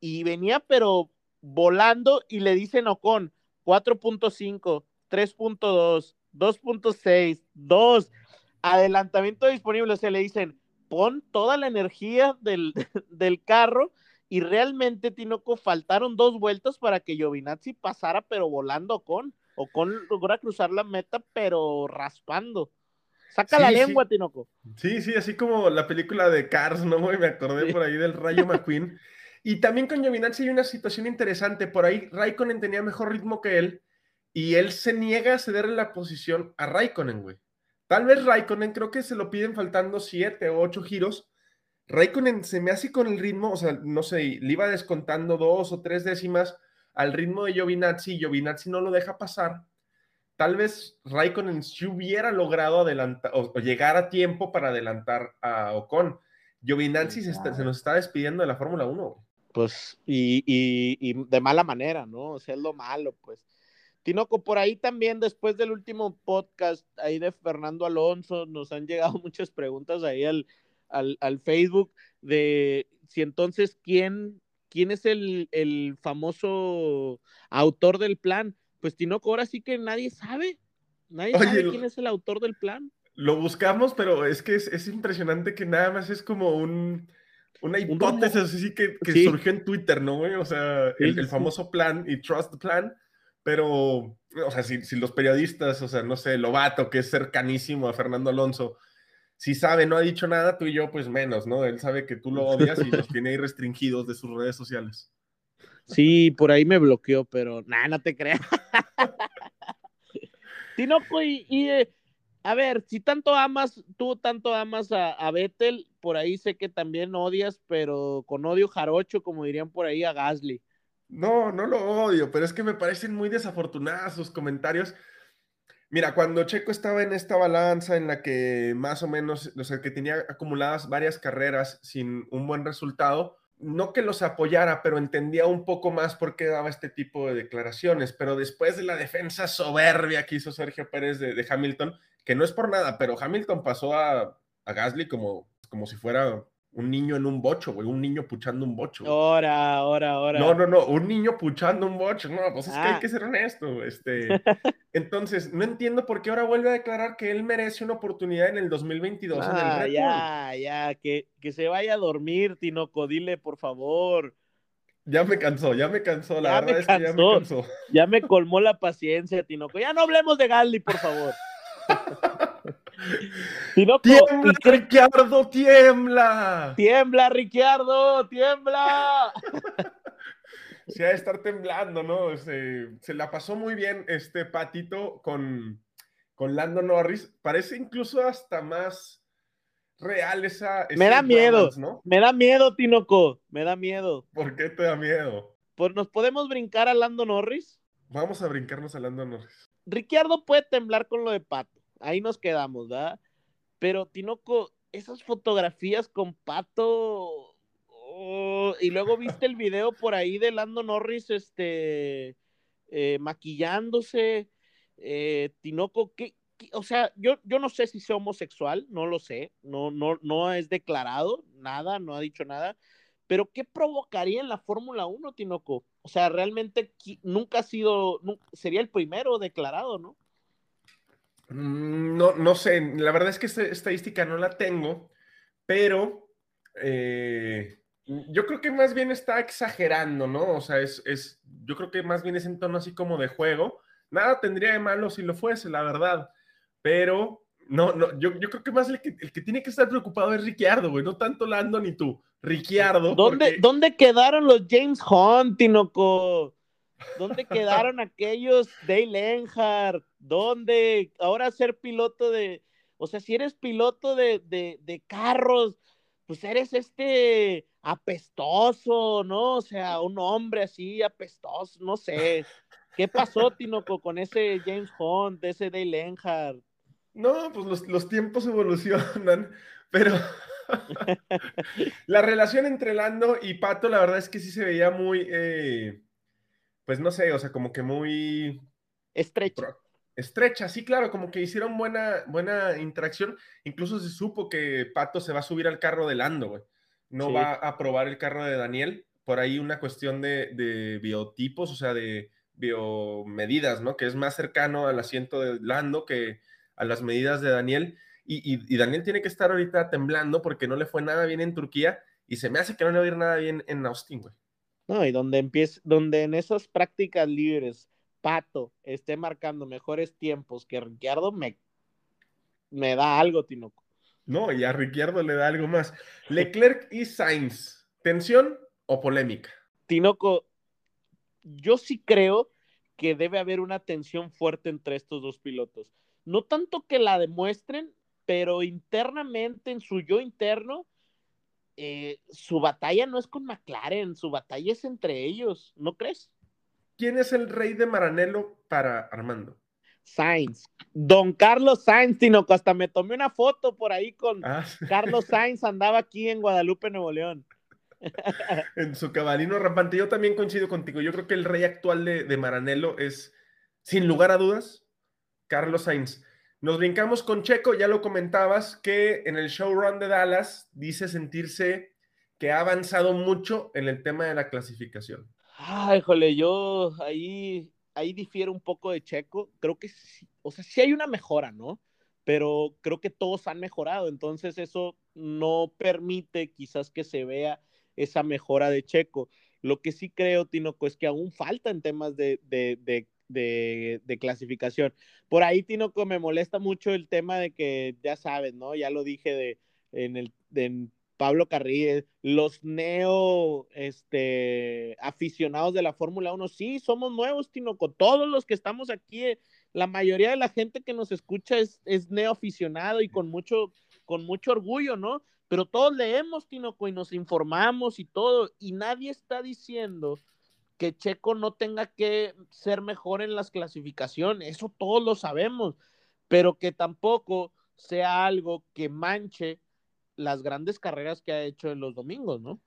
y venía pero volando y le dicen Ocon 4.5, 3.2, 2.6, 2, adelantamiento disponible, o sea, le dicen pon toda la energía del, del carro y realmente Tinoco faltaron dos vueltas para que Giovinazzi pasara pero volando con o con logra cruzar la meta, pero raspando. Saca sí, la lengua, sí. Tinoco. Sí, sí, así como la película de Cars, ¿no? Me acordé sí. por ahí del Rayo McQueen. y también con Giovinazzi hay una situación interesante. Por ahí Raikkonen tenía mejor ritmo que él y él se niega a cederle la posición a Raikkonen, güey. Tal vez Raikkonen, creo que se lo piden faltando siete o ocho giros. Raikkonen se me hace con el ritmo, o sea, no sé, le iba descontando dos o tres décimas al ritmo de Giovinazzi, Giovinazzi no lo deja pasar, tal vez Raikkonen si hubiera logrado adelantar o, llegar a tiempo para adelantar a Ocon. Giovinazzi se, nos está despidiendo de la Fórmula 1. Pues, y, y, y, de mala manera, ¿no? O sea, es lo malo, pues. Tinoco, por ahí también, después del último podcast ahí de Fernando Alonso, nos han llegado muchas preguntas ahí al, al, al Facebook de si entonces quién ¿quién es el, el, famoso autor del plan? Pues Tinoco, ahora sí que nadie sabe. Nadie Oye, sabe quién es el autor del plan. Lo buscamos, pero es que es, es impresionante que nada más es como un, una hipótesis así que, que sí. surgió en Twitter, ¿no, güey? O sea, sí, el, el, famoso plan y Trust Plan, pero, o sea, si, si, los periodistas, o sea, no sé, Lobato, que es cercanísimo a Fernando Alonso, si sabe, no ha dicho nada, tú y yo, pues menos, ¿no? Él sabe que tú lo odias y los tiene ahí restringidos de sus redes sociales. Sí, por ahí me bloqueó, pero nada, no te creas. Tinoco, y, y eh, A ver, si tanto amas, tú tanto amas a, a Vettel, por ahí sé que también odias, pero con odio jarocho, como dirían por ahí, a Gasly. No, no lo odio, pero es que me parecen muy desafortunados sus comentarios. Mira, cuando Checo estaba en esta balanza en la que más o menos, o sea, que tenía acumuladas varias carreras sin un buen resultado, no que los apoyara, pero entendía un poco más por qué daba este tipo de declaraciones. Pero después de la defensa soberbia que hizo Sergio Pérez de, Hamilton, que no es por nada, pero Hamilton pasó a, a Gasly como, como si fuera un niño en un bocho, güey, un niño puchando un bocho. Ahora, ahora, ahora. No, no, no, un niño puchando un bocho. No, pues es que hay Ah. que ser honesto. Este. Entonces, no entiendo por qué ahora vuelve a declarar que él merece una oportunidad en el 2022 en el Ah, Bull. ya, ya, que, que se vaya a dormir, Tinoco, dile, por favor. Ya me cansó, ya me cansó, la Ya verdad es que ya me cansó. Ya me colmó la paciencia, Tinoco. Ya no hablemos de Gasly, por favor. Tinoco, ¡Tiembla, ¿y Ricciardo, tiembla! tiembla, Ricciardo, tiembla. Se ha de estar temblando, ¿no? Se la pasó muy bien este patito con, con Lando Norris. Parece incluso hasta más real esa. Me da miedo. ¿no? Me da miedo, Tinoco, me da miedo. ¿Por qué te da miedo? Pues nos podemos brincar a Lando Norris. Vamos a brincarnos a Lando Norris. Ricciardo puede temblar con lo de Pato. Ahí nos quedamos, ¿verdad? Pero, Tinoco, esas fotografías con Pato. oh, y luego viste el video por ahí de Lando Norris, este. eh, maquillándose. Eh, Tinoco, ¿qué, qué- o sea, yo, yo no sé si sea homosexual, no lo sé. No, no, no es declarado nada, no ha dicho nada. Pero, ¿qué provocaría en la Fórmula 1, Tinoco? O sea, realmente nunca ha sido, sería el primero declarado, ¿no? Mm, No, no sé, la verdad es que esta estadística no la tengo, pero eh, yo creo que más bien está exagerando, ¿no? O sea, es, es, yo creo que más bien es en tono así como de juego. Nada tendría de malo si lo fuese, la verdad, pero no, no, yo, yo creo que más el que, el que tiene que estar preocupado es Ricciardo, güey, no tanto Lando ni tú, Ricciardo. ¿Dónde, porque- ¿Dónde quedaron los James Hunt, Tinoco? ¿Dónde quedaron aquellos Dale Earnhardt? ¿Dónde? Ahora ser piloto de. O sea, si eres piloto de, de, de carros, pues eres este apestoso, ¿no? O sea, un hombre así apestoso, no sé. ¿Qué pasó, Tinoco, con ese James Hunt, ese Dale Earnhardt? No, pues los, los tiempos evolucionan, pero la relación entre Lando y Pato, la verdad es que sí se veía muy, eh, pues no sé, o sea, como que muy Estrecho. pro- estrecha, sí, claro, como que hicieron buena, buena interacción. Incluso se supo que Pato se va a subir al carro de Lando, güey. No Sí. va a probar el carro de Daniel. Por ahí una cuestión de, de biotipos, o sea, de biomedidas, ¿no? Que es más cercano al asiento de Lando que a las medidas de Daniel. Y, y- y Daniel tiene que estar ahorita temblando porque no le fue nada bien en Turquía y se me hace que no le va a ir nada bien en Austin, güey. No, y donde empieza, donde en esas prácticas libres Pato esté marcando mejores tiempos que Ricciardo, me, me da algo, Tinoco. No, y a Ricciardo le da algo más. Leclerc y Sainz, ¿tensión o polémica? Tinoco, yo sí creo que debe haber una tensión fuerte entre estos dos pilotos. No tanto que la demuestren, pero internamente, en su yo interno, eh, su batalla no es con McLaren, su batalla es entre ellos, ¿no crees? ¿Quién es el rey de Maranello para Armando? Sainz, Don Carlos Sainz, Tinoco, hasta me tomé una foto por ahí con Ah, Carlos Sainz, andaba aquí en Guadalupe, Nuevo León. en su cabalino rampante. Yo también coincido contigo. Yo creo que el rey actual de, de Maranello es, sin lugar a dudas, Carlos Sainz. Nos brincamos con Checo, ya lo comentabas, que en el showrun de Dallas dice sentirse que ha avanzado mucho en el tema de la clasificación. Ay, jole, yo ahí, ahí difiero un poco de Checo. Creo que sí, o sea, sí hay una mejora, ¿no? Pero creo que todos han mejorado, entonces eso no permite quizás que se vea esa mejora de Checo. Lo que sí creo, Tinoco, es que aún falta en temas de, de, de, de, de clasificación. Por ahí, Tinoco, me molesta mucho el tema de que, ya sabes, ¿no? Ya lo dije de, en, el, en Pablo Carrillo, los neo este, aficionados de la Fórmula 1, sí, somos nuevos, con Todos los que estamos aquí, eh, la mayoría de la gente que nos escucha es, es neo aficionado y con mucho, con mucho orgullo, ¿no? Pero todos leemos, Tinoco, y nos informamos y todo, y nadie está diciendo que Checo no tenga que ser mejor en las clasificaciones, eso todos lo sabemos, pero que tampoco sea algo que manche las grandes carreras que ha hecho en los domingos, ¿no?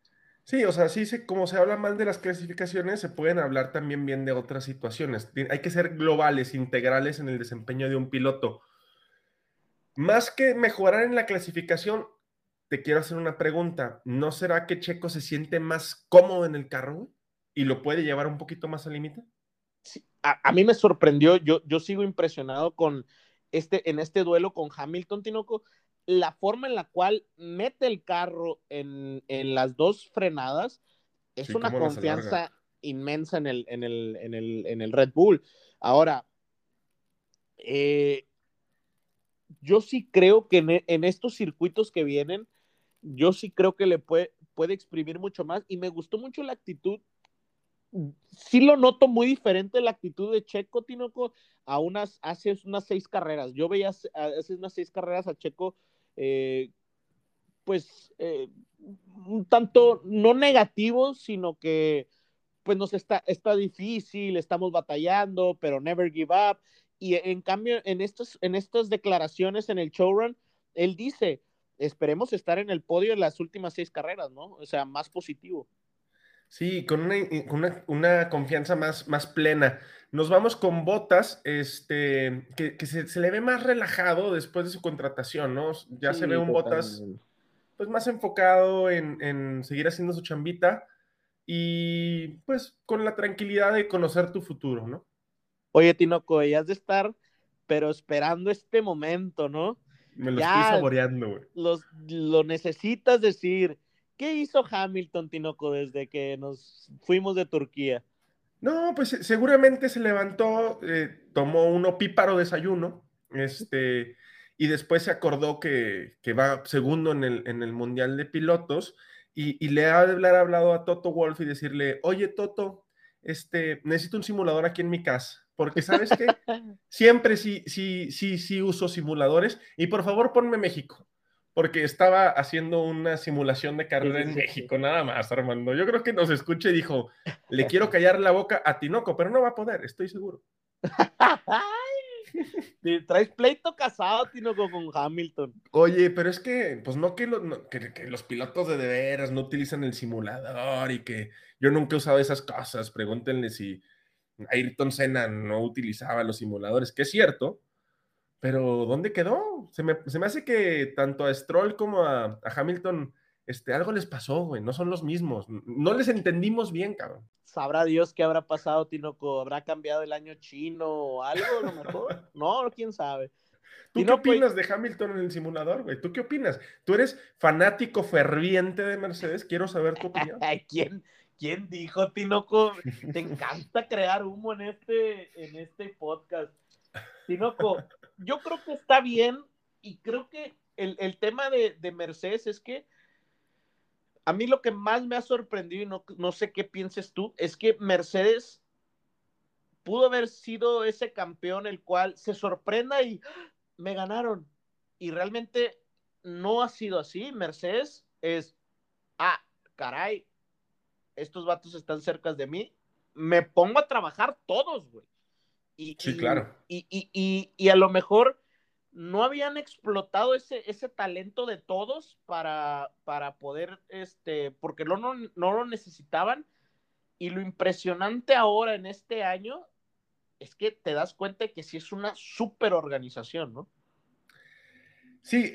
Sí, o sea, sí, se, como se habla mal de las clasificaciones, se pueden hablar también bien de otras situaciones. Hay que ser globales, integrales en el desempeño de un piloto. Más que mejorar en la clasificación, te quiero hacer una pregunta. ¿No será que Checo se siente más cómodo en el carro y lo puede llevar un poquito más al límite? Sí, a, mí me sorprendió, yo, yo sigo impresionado con este, en este duelo con Hamilton Tinoco la forma en la cual mete el carro en, las dos frenadas es una confianza inmensa en el, en, el, Red Bull. Ahora, eh, yo sí creo que en, estos circuitos que vienen, yo sí creo que le puede, puede exprimir mucho más y me gustó mucho la actitud. Sí lo noto muy diferente la actitud de Checo Tinoco a unas, hace unas seis carreras. Yo veía hace unas seis carreras a Checo eh, pues, eh, un tanto no negativo, sino que pues nos está, está difícil, estamos batallando, pero never give up. Y en cambio, en, estos, en estas declaraciones en el showrun, él dice, esperemos estar en el podio en las últimas seis carreras, ¿no? O sea, más positivo. Sí, con una, una, confianza más, más plena. Nos vamos con Botas, este, que, se, le ve más relajado después de su contratación, ¿no? Ya se ve un Botas pues más enfocado en, seguir haciendo su chambita y pues con la tranquilidad de conocer tu futuro, ¿no? Oye, Tinoco, ya has de estar, pero esperando este momento, ¿no? Me lo estoy saboreando, güey. lo necesitas decir ¿Qué hizo Hamilton, Tinoco, desde que nos fuimos de Turquía? No, pues seguramente se levantó, eh, tomó un opíparo desayuno, este, y después se acordó que, va segundo en el, en el Mundial de Pilotos, y, le ha de haber hablado a Toto Wolf y decirle, oye Toto, este, necesito un simulador aquí en mi casa, porque sabes que siempre sí, sí, sí, sí uso simuladores, y por favor ponme México porque estaba haciendo una simulación de carrera en México, nada más, Armando. Yo creo que nos escucha y dijo, le quiero callar la boca a Tinoco, pero no va a poder, estoy seguro. Traes pleito casado, Tinoco, con Hamilton. Oye, pero es que, pues no que, los pilotos de de veras no utilizan el simulador y que yo nunca he usado esas cosas. Pregúntenle si Ayrton Senna no utilizaba los simuladores, que es cierto, pero ¿dónde quedó? Se me, hace que tanto a Stroll como a, Hamilton, este, algo les pasó, güey. No son los mismos. No les entendimos bien, cabrón. Sabrá Dios qué habrá pasado, Tinoco. ¿Habrá cambiado el año chino o algo a lo mejor? no, quién sabe. ¿Tú qué opinas de Hamilton en el simulador, güey? ¿Tú qué opinas? ¿Tú eres fanático ferviente de Mercedes? Quiero saber tu opinión. ¿Quién, ¿Quién dijo, Tinoco? Te encanta crear humo en este, en este podcast. Tinoco, yo creo que está bien y creo que el, tema de, Mercedes es que a mí lo que más me ha sorprendido y no, no sé qué pienses tú, es que Mercedes pudo haber sido ese campeón el cual se sorprenda y ¡ah! me ganaron. Y realmente no ha sido así. Mercedes es, ah, caray, estos vatos están cerca de mí. Me pongo a trabajar todos, güey. Y, sí, claro. Y, a lo mejor no habían explotado ese, ese talento de todos para, para poder, este, porque no, no, lo necesitaban. Y lo impresionante ahora en este año es que te das cuenta de que sí es una super organización, ¿no? Sí,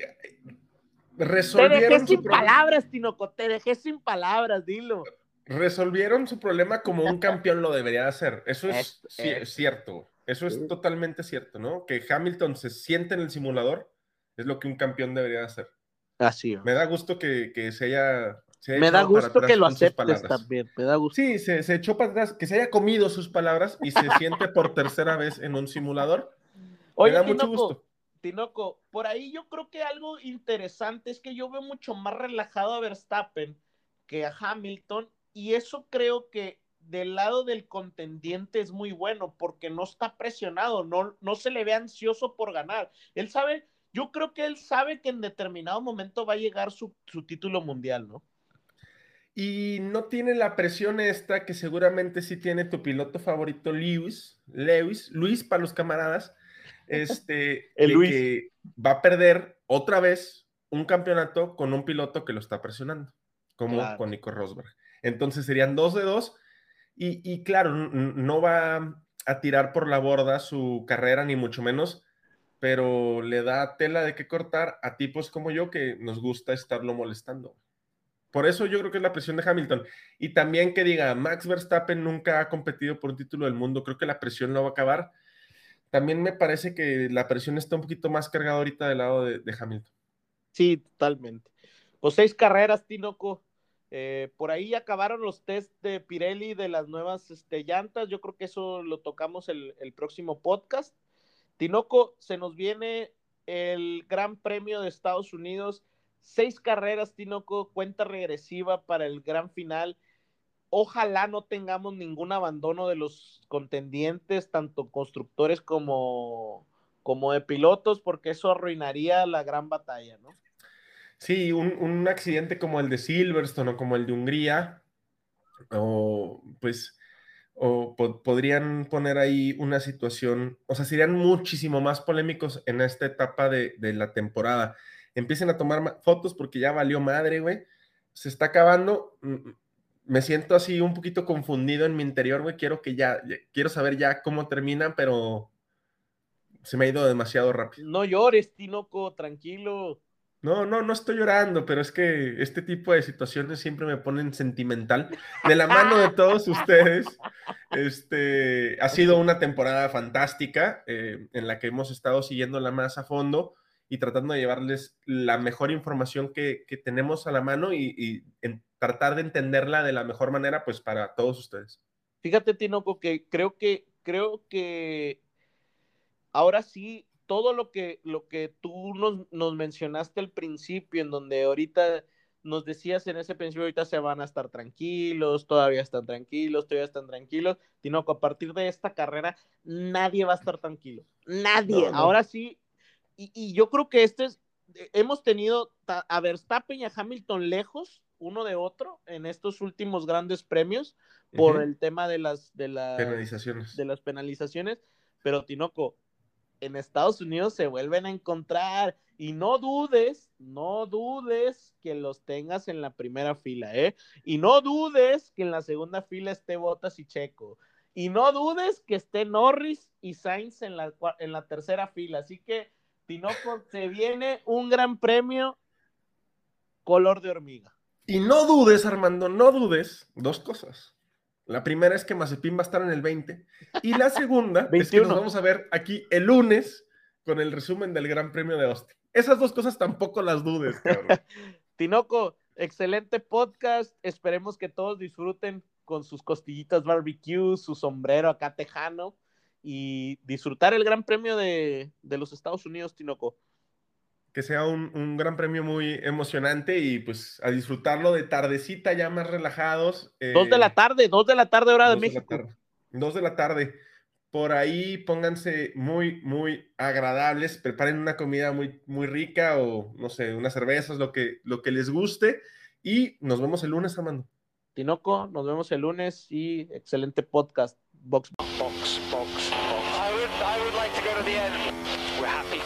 resolvieron. Te dejé sin palabras, Tinoco, te dejé sin palabras, dilo. Resolvieron su problema como un campeón lo debería hacer. Eso es, es cierto. Eso es totalmente cierto, ¿no? Que Hamilton se siente en el simulador es lo que un campeón debería hacer. Así. Me da gusto que, se haya. me da gusto que lo aceptes también. Me da gusto. Sí, se, echó para atrás, que se haya comido sus palabras y se siente por tercera vez en un simulador. Oye, me da mucho gusto. Tinoco, por ahí yo creo que algo interesante es que yo veo mucho más relajado a Verstappen que a Hamilton y eso creo que del lado del contendiente es muy bueno porque no está presionado, no, no se le ve ansioso por ganar. Él sabe, yo creo que él sabe que en determinado momento va a llegar su, su título mundial, ¿no? Y no tiene la presión esta que seguramente sí tiene tu piloto favorito, Lewis, Lewis, Luis para los camaradas, este, El Luis. que va a perder otra vez un campeonato con un piloto que lo está presionando, como Claro. con Nico Rosberg. Entonces serían dos de dos, y, claro, no va a tirar por la borda su carrera, ni mucho menos, pero le da tela de qué cortar a tipos como yo que nos gusta estarlo molestando. Por eso yo creo que es la presión de Hamilton. Y también que diga, Max Verstappen nunca ha competido por un título del mundo, creo que la presión no va a acabar. También me parece que la presión está un poquito más cargada ahorita del lado de, Hamilton. Sí, totalmente. Pues seis carreras, Tinoco. Eh, por ahí acabaron los test de Pirelli de las nuevas este, llantas. Yo creo que eso lo tocamos el, el próximo podcast. Tinoco, se nos viene el Gran Premio de Estados Unidos. Seis carreras, Tinoco, cuenta regresiva para el gran final. Ojalá no tengamos ningún abandono de los contendientes, tanto constructores como, como de pilotos, porque eso arruinaría la gran batalla, ¿no? Sí, un, un accidente como el de Silverstone o como el de Hungría, o pues, o po- podrían poner ahí una situación, o sea, serían muchísimo más polémicos en esta etapa de, de la temporada. Empiecen a tomar ma- fotos porque ya valió madre, güey. Se está acabando. Mm, Me siento así un poquito confundido en mi interior, güey. Quiero que ya- quiero saber ya cómo termina, pero se me ha ido demasiado rápido. No llores, Tinoco, tranquilo. No, no, no estoy llorando, pero es que este tipo de situaciones siempre me ponen sentimental. De la mano de todos ustedes, este, ha sido una temporada fantástica eh, en la que hemos estado siguiéndola más a fondo y tratando de llevarles la mejor información que, tenemos a la mano y, y en- tratar de entenderla de la mejor manera, pues para todos ustedes. Fíjate, Tinoco, que creo que, creo que ahora sí, todo lo que, lo que tú nos, nos mencionaste al principio, en donde ahorita nos decías en ese principio, ahorita se van a estar tranquilos, todavía están tranquilos, todavía están tranquilos. Tinoco, a partir de esta carrera, nadie va a estar tranquilo. Nadie. No, no. Ahora sí, y, y yo creo que este es, eh, hemos tenido a Verstappen y a Hamilton lejos uno de otro en estos últimos grandes premios por el tema de las, de las Penalizaciones. de las penalizaciones, pero Tinoco, en Estados Unidos se vuelven a encontrar y no dudes, no dudes que los tengas en la primera fila, ¿eh? Y no dudes que en la segunda fila esté Botas y Checo. Y no dudes que esté Norris y Sainz en la, en la tercera fila. Así que, Tinoco, se viene un gran premio color de hormiga. Y no dudes, Armando, no dudes dos cosas. La primera es que Mazepin va a estar en el 20 y la segunda es que 21. nos vamos a ver aquí el lunes con el resumen del Gran Premio de Austin. Esas dos cosas tampoco las dudes, cabrón. Tinoco, excelente podcast. Esperemos que todos disfruten con sus costillitas barbecue, su sombrero acá tejano y disfrutar el Gran Premio de, de los Estados Unidos, Tinoco. Que sea un, un gran premio muy emocionante y pues a disfrutarlo de tardecita ya más relajados. eh, Dos de la tarde, dos de la tarde, hora de dos de la México. tarde. Dos de la tarde. Por ahí pónganse muy, muy agradables, preparen una comida muy, muy rica o no sé, unas cervezas, lo que, lo que les guste. Y nos vemos el lunes, Armando. Tinoco, nos vemos el lunes y excelente podcast. Box. Box, box, box. I would, I would like to go to the end. We're happy